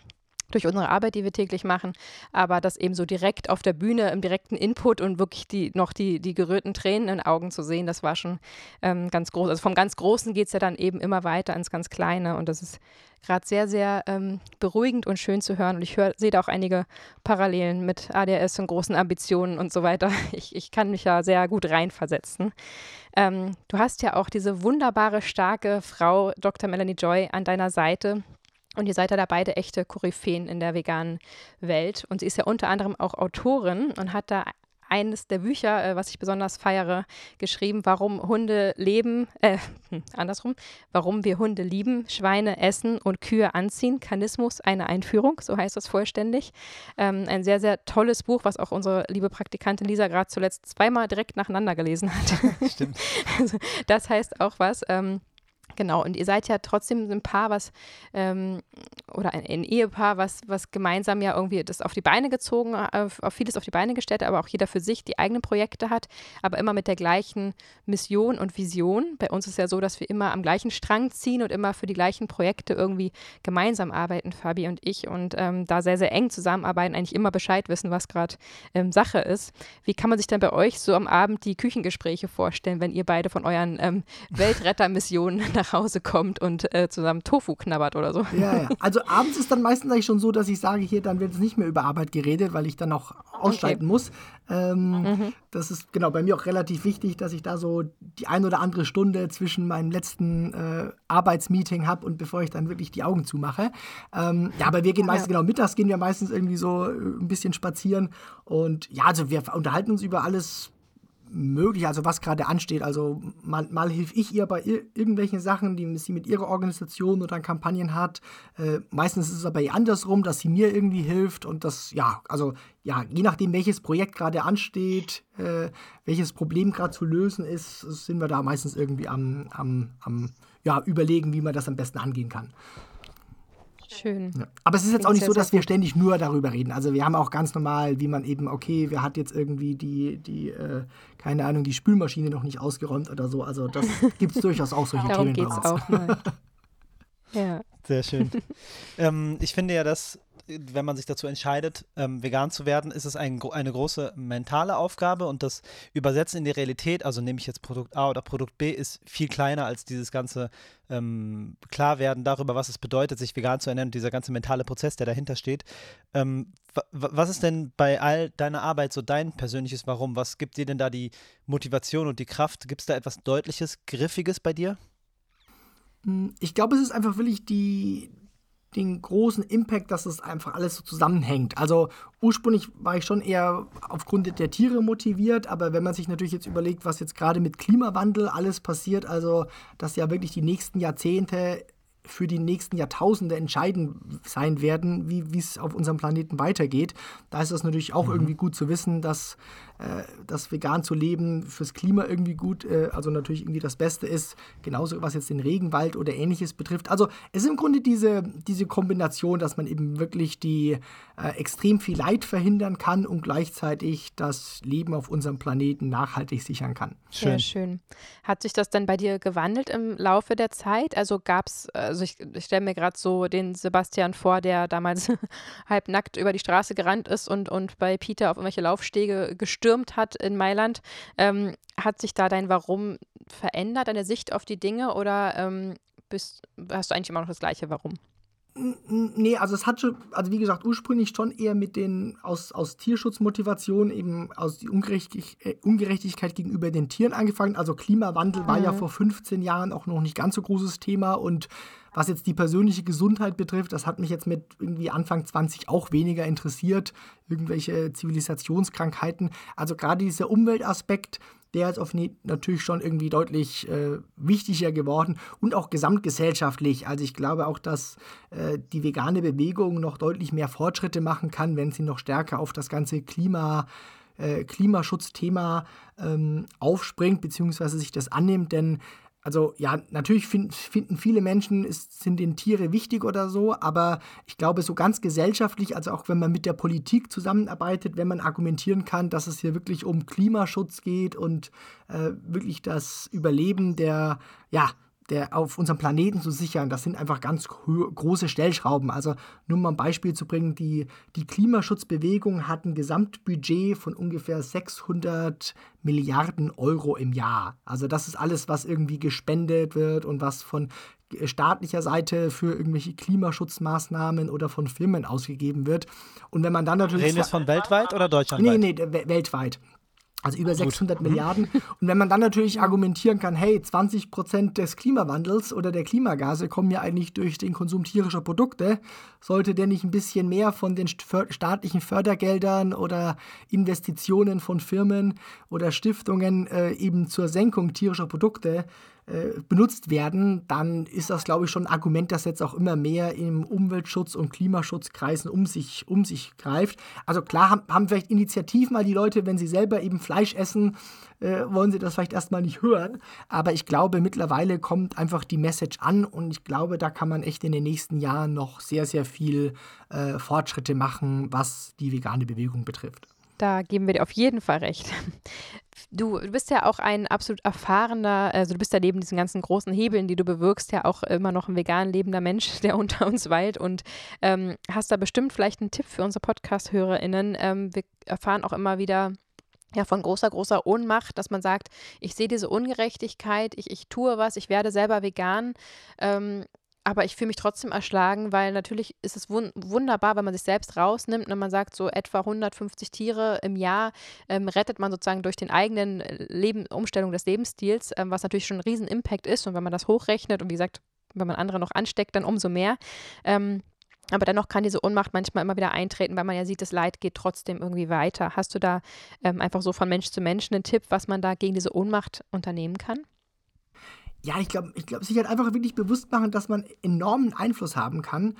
durch unsere Arbeit, die wir täglich machen, aber das eben so direkt auf der Bühne im direkten Input und wirklich die, noch die, die gerührten Tränen in den Augen zu sehen, das war schon ähm, ganz groß. Also vom ganz Großen geht es ja dann eben immer weiter ins ganz Kleine und das ist gerade sehr, sehr ähm, beruhigend und schön zu hören und ich sehe da auch einige Parallelen mit ADS und großen Ambitionen und so weiter. Ich, ich kann mich da sehr gut reinversetzen. Ähm, du hast ja auch diese wunderbare, starke Frau Dr. Melanie Joy an deiner Seite, und ihr seid ja da beide echte Koryphäen in der veganen Welt. Und sie ist ja unter anderem auch Autorin und hat da eines der Bücher, äh, was ich besonders feiere, geschrieben, warum Hunde leben, äh, andersrum, warum wir Hunde lieben, Schweine essen und Kühe anziehen. Kanismus, eine Einführung, so heißt das vollständig. Ähm, ein sehr, sehr tolles Buch, was auch unsere liebe Praktikantin Lisa gerade zuletzt zweimal direkt nacheinander gelesen hat. Stimmt. Also, das heißt auch was. Ähm, Genau, und ihr seid ja trotzdem ein Paar, was ähm, oder ein, ein, Ehepaar, was, was gemeinsam ja irgendwie das auf die Beine gezogen, auf, auf, vieles auf die Beine gestellt, aber auch jeder für sich die eigenen Projekte hat, aber immer mit der gleichen Mission und Vision. Bei uns ist ja so, dass wir immer am gleichen Strang ziehen und immer für die gleichen Projekte irgendwie gemeinsam arbeiten, Fabi und ich, und ähm, da sehr, sehr eng zusammenarbeiten, eigentlich immer Bescheid wissen, was gerade ähm, Sache ist. Wie kann man sich denn bei euch so am Abend die Küchengespräche vorstellen, wenn ihr beide von euren ähm, Weltrettermissionen nach nach Hause kommt und äh, zusammen Tofu knabbert oder so. Ja, ja. Also abends ist dann meistens eigentlich schon so, dass ich sage, hier, dann wird es nicht mehr über Arbeit geredet, weil ich dann noch ausschalten okay. muss. Ähm, mhm. Das ist genau bei mir auch relativ wichtig, dass ich da so die ein oder andere Stunde zwischen meinem letzten äh, Arbeitsmeeting habe und bevor ich dann wirklich die Augen zumache. Ähm, ja, aber wir gehen meistens, ja. genau, mittags gehen wir meistens irgendwie so äh, ein bisschen spazieren und ja, also wir unterhalten uns über alles möglich, also was gerade ansteht. Also mal, mal hilf ich ihr bei ir irgendwelchen Sachen, die sie mit ihrer Organisation oder Kampagnen hat. Äh, meistens ist es aber andersrum, dass sie mir irgendwie hilft und das, ja, also ja, je nachdem, welches Projekt gerade ansteht, äh, welches Problem gerade zu lösen ist, sind wir da meistens irgendwie am, am, am ja, überlegen, wie man das am besten angehen kann. Schön. Ja. Aber es ist jetzt auch nicht so, dass wir ständig nur darüber reden. Also wir haben auch ganz normal, wie man eben, okay, wer hat jetzt irgendwie die, die äh, keine Ahnung, die Spülmaschine noch nicht ausgeräumt oder so. Also das gibt es durchaus auch solche Darum Themen geht's auch mal. ja. Sehr schön. ähm, ich finde ja, dass wenn man sich dazu entscheidet, ähm, vegan zu werden, ist es ein, eine große mentale Aufgabe und das Übersetzen in die Realität, also nehme ich jetzt Produkt A oder Produkt B, ist viel kleiner als dieses ganze ähm, Klarwerden darüber, was es bedeutet, sich vegan zu ernähren dieser ganze mentale Prozess, der dahinter steht. Ähm, was ist denn bei all deiner Arbeit so dein persönliches Warum? Was gibt dir denn da die Motivation und die Kraft? Gibt es da etwas Deutliches, Griffiges bei dir? Hm, ich glaube, es ist einfach wirklich die, den großen Impact, dass es einfach alles so zusammenhängt. Also ursprünglich war ich schon eher aufgrund der Tiere motiviert, aber wenn man sich natürlich jetzt überlegt, was jetzt gerade mit Klimawandel alles passiert, also dass ja wirklich die nächsten Jahrzehnte für die nächsten Jahrtausende entscheidend sein werden, wie es auf unserem Planeten weitergeht. Da ist es natürlich auch mhm. irgendwie gut zu wissen, dass äh, dass vegan zu leben fürs Klima irgendwie gut, äh, also natürlich irgendwie das Beste ist, genauso was jetzt den Regenwald oder ähnliches betrifft. Also es ist im Grunde diese, diese Kombination, dass man eben wirklich die äh, extrem viel Leid verhindern kann und gleichzeitig das Leben auf unserem Planeten nachhaltig sichern kann. Schön. Sehr schön. Hat sich das dann bei dir gewandelt im Laufe der Zeit? Also gab es, also ich, ich stelle mir gerade so den Sebastian vor, der damals halbnackt über die Straße gerannt ist und, und bei Peter auf irgendwelche Laufstege gestürzt gestürmt hat in Mailand. Ähm, hat sich da dein Warum verändert, deine Sicht auf die Dinge oder ähm, bist, hast du eigentlich immer noch das gleiche Warum? Nee, also es hat schon, also wie gesagt, ursprünglich schon eher mit den aus, aus Tierschutzmotivation, eben aus die Ungerechtig, äh, Ungerechtigkeit gegenüber den Tieren angefangen. Also Klimawandel mhm. war ja mhm. vor 15 Jahren auch noch nicht ganz so großes Thema und was jetzt die persönliche Gesundheit betrifft, das hat mich jetzt mit irgendwie Anfang 20 auch weniger interessiert. Irgendwelche Zivilisationskrankheiten. Also gerade dieser Umweltaspekt, der ist auf natürlich schon irgendwie deutlich äh, wichtiger geworden und auch gesamtgesellschaftlich. Also ich glaube auch, dass äh, die vegane Bewegung noch deutlich mehr Fortschritte machen kann, wenn sie noch stärker auf das ganze Klima äh, Klimaschutzthema ähm, aufspringt, beziehungsweise sich das annimmt, denn also ja, natürlich find, finden viele Menschen, ist, sind den Tiere wichtig oder so, aber ich glaube, so ganz gesellschaftlich, also auch wenn man mit der Politik zusammenarbeitet, wenn man argumentieren kann, dass es hier wirklich um Klimaschutz geht und äh, wirklich das Überleben der, ja, der auf unserem Planeten zu sichern, das sind einfach ganz große Stellschrauben. Also nur mal ein Beispiel zu bringen, die, die Klimaschutzbewegung hat ein Gesamtbudget von ungefähr 600 Milliarden Euro im Jahr. Also das ist alles, was irgendwie gespendet wird und was von staatlicher Seite für irgendwelche Klimaschutzmaßnahmen oder von Firmen ausgegeben wird. Und wenn man dann natürlich... Reden wir von weltweit oder deutschlandweit? Nee, nee, weltweit. Also über Gut. 600 mhm. Milliarden. Und wenn man dann natürlich argumentieren kann, hey, 20 Prozent des Klimawandels oder der Klimagase kommen ja eigentlich durch den Konsum tierischer Produkte, sollte der nicht ein bisschen mehr von den staatlichen Fördergeldern oder Investitionen von Firmen oder Stiftungen äh, eben zur Senkung tierischer Produkte äh, benutzt werden, dann ist das, glaube ich, schon ein Argument, das jetzt auch immer mehr im Umweltschutz- und Klimaschutzkreisen um sich, um sich greift. Also klar haben, haben vielleicht initiativ mal die Leute, wenn sie selber eben Fleisch essen, äh, wollen sie das vielleicht erstmal nicht hören. Aber ich glaube, mittlerweile kommt einfach die Message an und ich glaube, da kann man echt in den nächsten Jahren noch sehr, sehr viel äh, Fortschritte machen, was die vegane Bewegung betrifft. Da geben wir dir auf jeden Fall recht. Du bist ja auch ein absolut erfahrener, also du bist ja neben diesen ganzen großen Hebeln, die du bewirkst, ja auch immer noch ein vegan lebender Mensch, der unter uns weilt und ähm, hast da bestimmt vielleicht einen Tipp für unsere Podcast-HörerInnen. Ähm, wir erfahren auch immer wieder, ja, von großer, großer Ohnmacht, dass man sagt, ich sehe diese Ungerechtigkeit, ich, ich tue was, ich werde selber vegan. Ähm, aber ich fühle mich trotzdem erschlagen, weil natürlich ist es wun wunderbar, wenn man sich selbst rausnimmt und man sagt, so etwa 150 Tiere im Jahr ähm, rettet man sozusagen durch den eigenen äh, Leben, Umstellung des Lebensstils, ähm, was natürlich schon ein riesen Impact ist. Und wenn man das hochrechnet und wie gesagt, wenn man andere noch ansteckt, dann umso mehr. Ähm, aber dennoch kann diese Ohnmacht manchmal immer wieder eintreten, weil man ja sieht, das Leid geht trotzdem irgendwie weiter. Hast du da ähm, einfach so von Mensch zu Mensch einen Tipp, was man da gegen diese Ohnmacht unternehmen kann? Ja, ich glaube, ich glaub, sich halt einfach wirklich bewusst machen, dass man enormen Einfluss haben kann.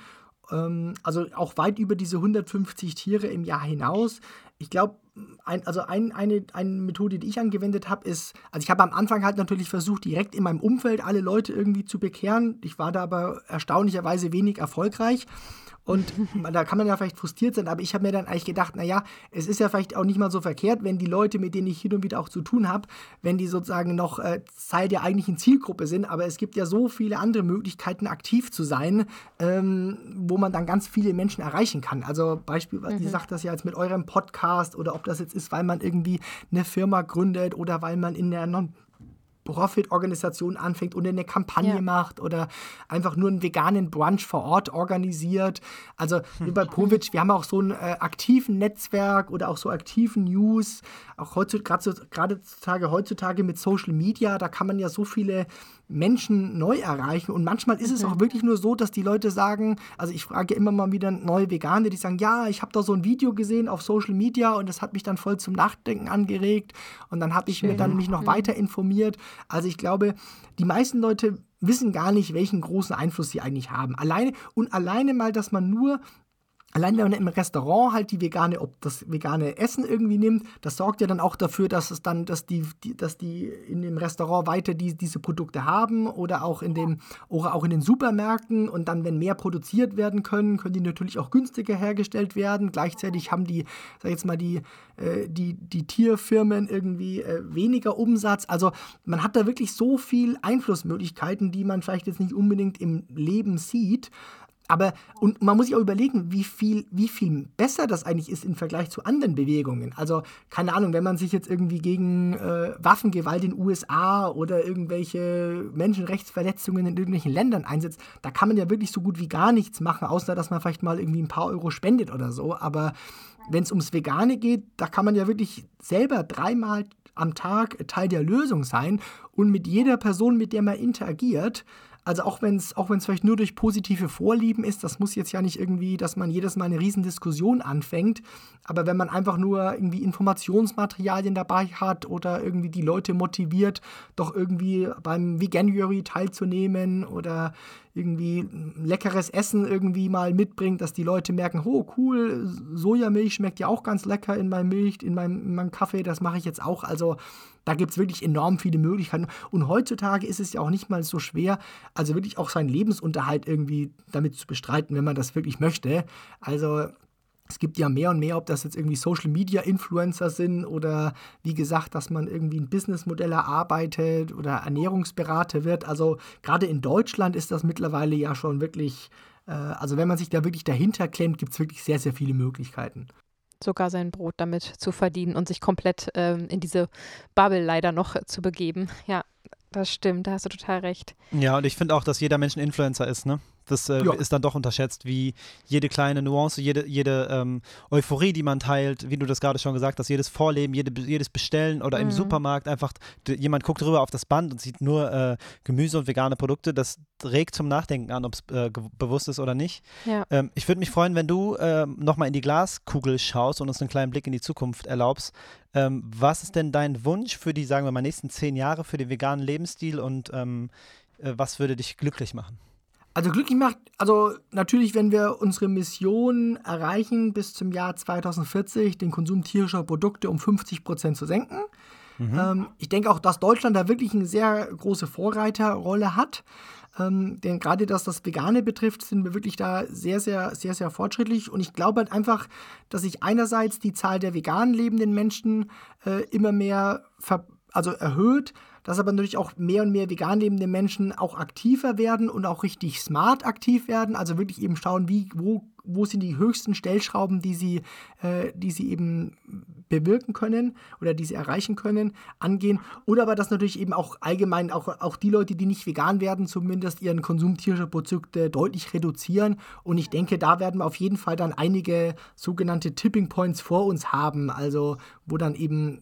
Ähm, also auch weit über diese 150 Tiere im Jahr hinaus. Ich glaube, ein, also ein, eine, eine Methode, die ich angewendet habe, ist, also ich habe am Anfang halt natürlich versucht, direkt in meinem Umfeld alle Leute irgendwie zu bekehren. Ich war da aber erstaunlicherweise wenig erfolgreich. Und da kann man ja vielleicht frustriert sein, aber ich habe mir dann eigentlich gedacht, naja, es ist ja vielleicht auch nicht mal so verkehrt, wenn die Leute, mit denen ich hin und wieder auch zu tun habe, wenn die sozusagen noch äh, Teil der eigentlichen Zielgruppe sind. Aber es gibt ja so viele andere Möglichkeiten, aktiv zu sein, ähm, wo man dann ganz viele Menschen erreichen kann. Also beispielsweise, mhm. ihr sagt das ja jetzt mit eurem Podcast oder ob das jetzt ist, weil man irgendwie eine Firma gründet oder weil man in der Non Profit-Organisation anfängt und eine Kampagne ja. macht oder einfach nur einen veganen Brunch vor Ort organisiert. Also wie bei Povic, wir haben auch so ein äh, aktiven Netzwerk oder auch so aktiven News, auch heutzutage, gerade heutzutage mit Social Media, da kann man ja so viele Menschen neu erreichen. Und manchmal ist es auch wirklich nur so, dass die Leute sagen, also ich frage immer mal wieder neue Veganer, die sagen, ja, ich habe da so ein Video gesehen auf Social Media und das hat mich dann voll zum Nachdenken angeregt. Und dann habe ich Schön. mir dann mich noch mhm. weiter informiert. Also ich glaube, die meisten Leute wissen gar nicht, welchen großen Einfluss sie eigentlich haben. Alleine und alleine mal, dass man nur Allein wenn man im Restaurant halt die vegane, ob das vegane Essen irgendwie nimmt, das sorgt ja dann auch dafür, dass es dann, dass die, die dass die in dem Restaurant weiter die, diese Produkte haben oder auch in dem, oder auch in den Supermärkten und dann, wenn mehr produziert werden können, können die natürlich auch günstiger hergestellt werden. Gleichzeitig haben die, sag jetzt mal, die, äh, die, die Tierfirmen irgendwie äh, weniger Umsatz. Also man hat da wirklich so viel Einflussmöglichkeiten, die man vielleicht jetzt nicht unbedingt im Leben sieht. Aber und man muss sich auch überlegen, wie viel, wie viel besser das eigentlich ist im Vergleich zu anderen Bewegungen. Also, keine Ahnung, wenn man sich jetzt irgendwie gegen äh, Waffengewalt in den USA oder irgendwelche Menschenrechtsverletzungen in irgendwelchen Ländern einsetzt, da kann man ja wirklich so gut wie gar nichts machen, außer dass man vielleicht mal irgendwie ein paar Euro spendet oder so. Aber wenn es ums Vegane geht, da kann man ja wirklich selber dreimal am Tag Teil der Lösung sein und mit jeder Person, mit der man interagiert, also auch wenn es auch vielleicht nur durch positive Vorlieben ist, das muss jetzt ja nicht irgendwie, dass man jedes Mal eine Riesendiskussion anfängt, aber wenn man einfach nur irgendwie Informationsmaterialien dabei hat oder irgendwie die Leute motiviert, doch irgendwie beim Veganuary teilzunehmen oder irgendwie leckeres Essen irgendwie mal mitbringt, dass die Leute merken, oh cool, Sojamilch schmeckt ja auch ganz lecker in meinem Milch, in meinem, in meinem Kaffee, das mache ich jetzt auch. Also da gibt es wirklich enorm viele Möglichkeiten. Und heutzutage ist es ja auch nicht mal so schwer, also wirklich auch seinen Lebensunterhalt irgendwie damit zu bestreiten, wenn man das wirklich möchte. Also es gibt ja mehr und mehr, ob das jetzt irgendwie Social Media Influencer sind oder wie gesagt, dass man irgendwie ein Businessmodell erarbeitet oder Ernährungsberater wird. Also gerade in Deutschland ist das mittlerweile ja schon wirklich, äh, also wenn man sich da wirklich dahinter klemmt, gibt es wirklich sehr, sehr viele Möglichkeiten. Sogar sein Brot damit zu verdienen und sich komplett ähm, in diese Bubble leider noch zu begeben. Ja, das stimmt, da hast du total recht. Ja, und ich finde auch, dass jeder Mensch ein Influencer ist, ne? Das äh, ja. ist dann doch unterschätzt, wie jede kleine Nuance, jede, jede ähm, Euphorie, die man teilt, wie du das gerade schon gesagt hast, jedes Vorleben, jede, jedes Bestellen oder mhm. im Supermarkt einfach, jemand guckt rüber auf das Band und sieht nur äh, Gemüse und vegane Produkte, das regt zum Nachdenken an, ob es äh, bewusst ist oder nicht. Ja. Ähm, ich würde mich freuen, wenn du äh, nochmal in die Glaskugel schaust und uns einen kleinen Blick in die Zukunft erlaubst. Ähm, was ist denn dein Wunsch für die, sagen wir mal, nächsten zehn Jahre für den veganen Lebensstil und ähm, äh, was würde dich glücklich machen? Also glücklich macht, also natürlich, wenn wir unsere Mission erreichen, bis zum Jahr 2040 den Konsum tierischer Produkte um 50 Prozent zu senken. Mhm. Ähm, ich denke auch, dass Deutschland da wirklich eine sehr große Vorreiterrolle hat. Ähm, denn gerade was das Vegane betrifft, sind wir wirklich da sehr, sehr, sehr, sehr fortschrittlich. Und ich glaube halt einfach, dass sich einerseits die Zahl der vegan lebenden Menschen äh, immer mehr also erhöht, dass aber natürlich auch mehr und mehr vegan lebende Menschen auch aktiver werden und auch richtig smart aktiv werden. Also wirklich eben schauen, wie, wo, wo sind die höchsten Stellschrauben, die sie, äh, die sie eben bewirken können oder die sie erreichen können, angehen. Oder aber dass natürlich eben auch allgemein auch, auch die Leute, die nicht vegan werden, zumindest ihren Konsum tierischer Produkte deutlich reduzieren. Und ich denke, da werden wir auf jeden Fall dann einige sogenannte Tipping Points vor uns haben, also wo dann eben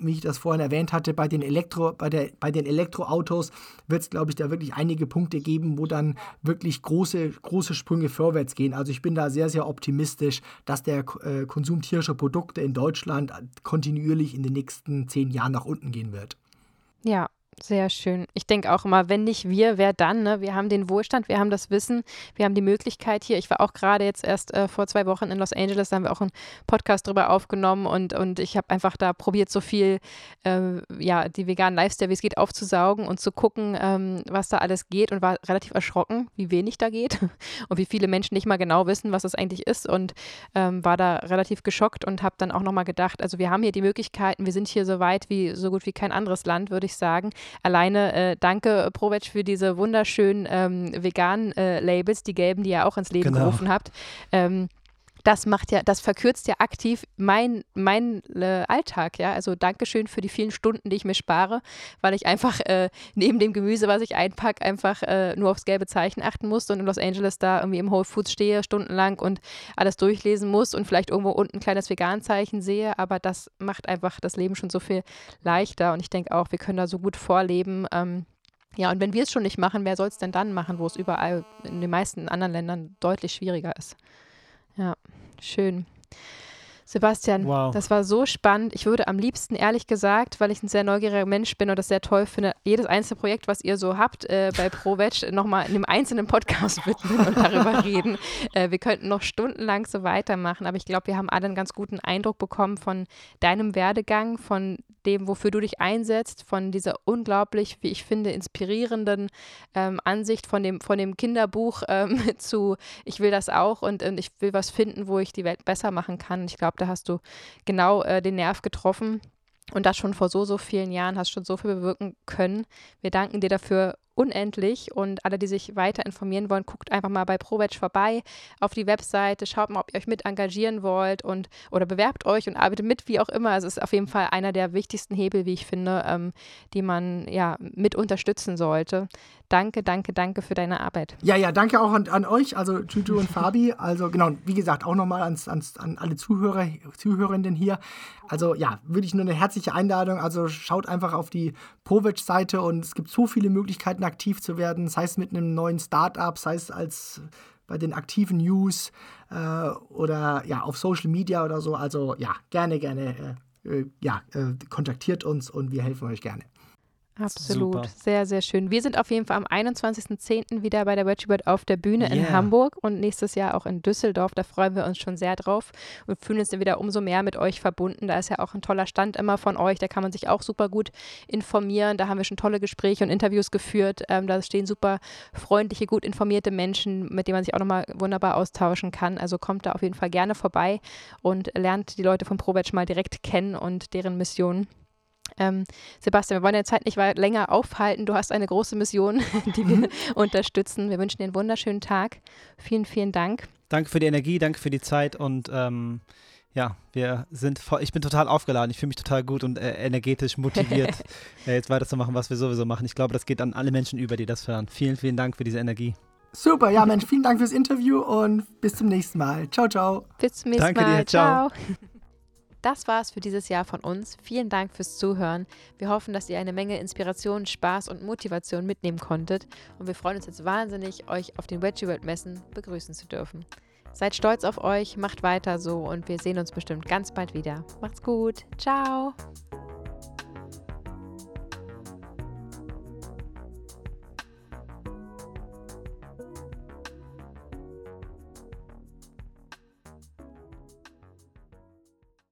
wie ich das vorhin erwähnt hatte, bei den, Elektro, bei der, bei den Elektroautos wird es, glaube ich, da wirklich einige Punkte geben, wo dann wirklich große, große Sprünge vorwärts gehen. Also ich bin da sehr, sehr optimistisch, dass der äh, Konsum tierischer Produkte in Deutschland kontinuierlich in den nächsten zehn Jahren nach unten gehen wird. Ja, Sehr schön. Ich denke auch immer, wenn nicht wir, wer dann? Ne? Wir haben den Wohlstand, wir haben das Wissen, wir haben die Möglichkeit hier. Ich war auch gerade jetzt erst äh, vor zwei Wochen in Los Angeles, da haben wir auch einen Podcast drüber aufgenommen und, und ich habe einfach da probiert, so viel, äh, ja, die veganen Lifestyle, wie es geht, aufzusaugen und zu gucken, ähm, was da alles geht und war relativ erschrocken, wie wenig da geht und wie viele Menschen nicht mal genau wissen, was das eigentlich ist und ähm, war da relativ geschockt und habe dann auch nochmal gedacht, also wir haben hier die Möglichkeiten, wir sind hier so weit wie so gut wie kein anderes Land, würde ich sagen Alleine äh, danke, äh, Provetsch, für diese wunderschönen ähm, veganen äh, Labels, die gelben, die ihr auch ins Leben genau. gerufen habt. Ähm, das macht ja, das verkürzt ja aktiv mein, mein äh, Alltag, ja. Also Dankeschön für die vielen Stunden, die ich mir spare, weil ich einfach äh, neben dem Gemüse, was ich einpacke, einfach äh, nur aufs gelbe Zeichen achten musste und in Los Angeles da irgendwie im Whole Foods stehe, stundenlang und alles durchlesen muss und vielleicht irgendwo unten ein kleines Vegan-Zeichen sehe. Aber das macht einfach das Leben schon so viel leichter. Und ich denke auch, wir können da so gut vorleben. Ähm, ja, und wenn wir es schon nicht machen, wer soll es denn dann machen, wo es überall in den meisten anderen Ländern deutlich schwieriger ist? Ja, schön. Sebastian, wow. das war so spannend. Ich würde am liebsten, ehrlich gesagt, weil ich ein sehr neugieriger Mensch bin und das sehr toll finde, jedes einzelne Projekt, was ihr so habt äh, bei ProVeg, nochmal in einem einzelnen Podcast widmen und darüber reden. Äh, wir könnten noch stundenlang so weitermachen, aber ich glaube, wir haben alle einen ganz guten Eindruck bekommen von deinem Werdegang, von dem, wofür du dich einsetzt, von dieser unglaublich, wie ich finde, inspirierenden ähm, Ansicht von dem, von dem Kinderbuch ähm, zu, ich will das auch und, und, ich will was finden, wo ich die Welt besser machen kann. Ich glaube, da hast du genau äh, den Nerv getroffen. Und das schon vor so, so vielen Jahren hast schon so viel bewirken können. Wir danken dir dafür unendlich und alle, die sich weiter informieren wollen, guckt einfach mal bei ProVeg vorbei auf die Webseite, schaut mal, ob ihr euch mit engagieren wollt und oder bewerbt euch und arbeitet mit, wie auch immer. Es ist auf jeden Fall einer der wichtigsten Hebel, wie ich finde, ähm, die man ja mit unterstützen sollte. Danke, danke, danke für deine Arbeit. Ja, ja, danke auch an, an euch, also Tutu und Fabi. Also genau, wie gesagt, auch nochmal ans, ans, an alle Zuhörer, Zuhörenden hier. Also ja, wirklich nur eine herzliche Einladung. Also schaut einfach auf die Povec-Seite und es gibt so viele Möglichkeiten, aktiv zu werden, sei es mit einem neuen Startup, sei es als bei den aktiven News äh, oder ja auf Social Media oder so. Also ja, gerne, gerne, äh, äh ja, äh, kontaktiert uns und wir helfen euch gerne. Absolut, Super. sehr, sehr schön. Wir sind auf jeden Fall am 21.10. wieder bei der Bird auf der Bühne yeah. in Hamburg und nächstes Jahr auch in Düsseldorf. Da freuen wir uns schon sehr drauf und fühlen uns dann wieder umso mehr mit euch verbunden. Da ist ja auch ein toller Stand immer von euch, da kann man sich auch super gut informieren. Da haben wir schon tolle Gespräche und Interviews geführt. Ähm, da stehen super freundliche, gut informierte Menschen, mit denen man sich auch nochmal wunderbar austauschen kann. Also kommt da auf jeden Fall gerne vorbei und lernt die Leute von ProBatch mal direkt kennen und deren Mission. Ähm, Sebastian, wir wollen deine Zeit nicht länger aufhalten. Du hast eine große Mission, die wir unterstützen. Wir wünschen dir einen wunderschönen Tag. Vielen, vielen Dank. Danke für die Energie, danke für die Zeit und ähm, ja, wir sind voll, ich bin total aufgeladen, ich fühle mich total gut und äh, energetisch motiviert, äh, jetzt weiterzumachen, was wir sowieso machen. Ich glaube, das geht an alle Menschen über, die das hören. Vielen, vielen Dank für diese Energie. Super, ja Mensch, vielen Dank fürs Interview und bis zum nächsten Mal. Ciao, ciao. Bis zum nächsten Danke Mal. Dir, ciao. ciao. Das war's für dieses Jahr von uns. Vielen Dank fürs Zuhören. Wir hoffen, dass ihr eine Menge Inspiration, Spaß und Motivation mitnehmen konntet. Und wir freuen uns jetzt wahnsinnig, euch auf den Veggie World Messen begrüßen zu dürfen. Seid stolz auf euch, macht weiter so und wir sehen uns bestimmt ganz bald wieder. Macht's gut. Ciao.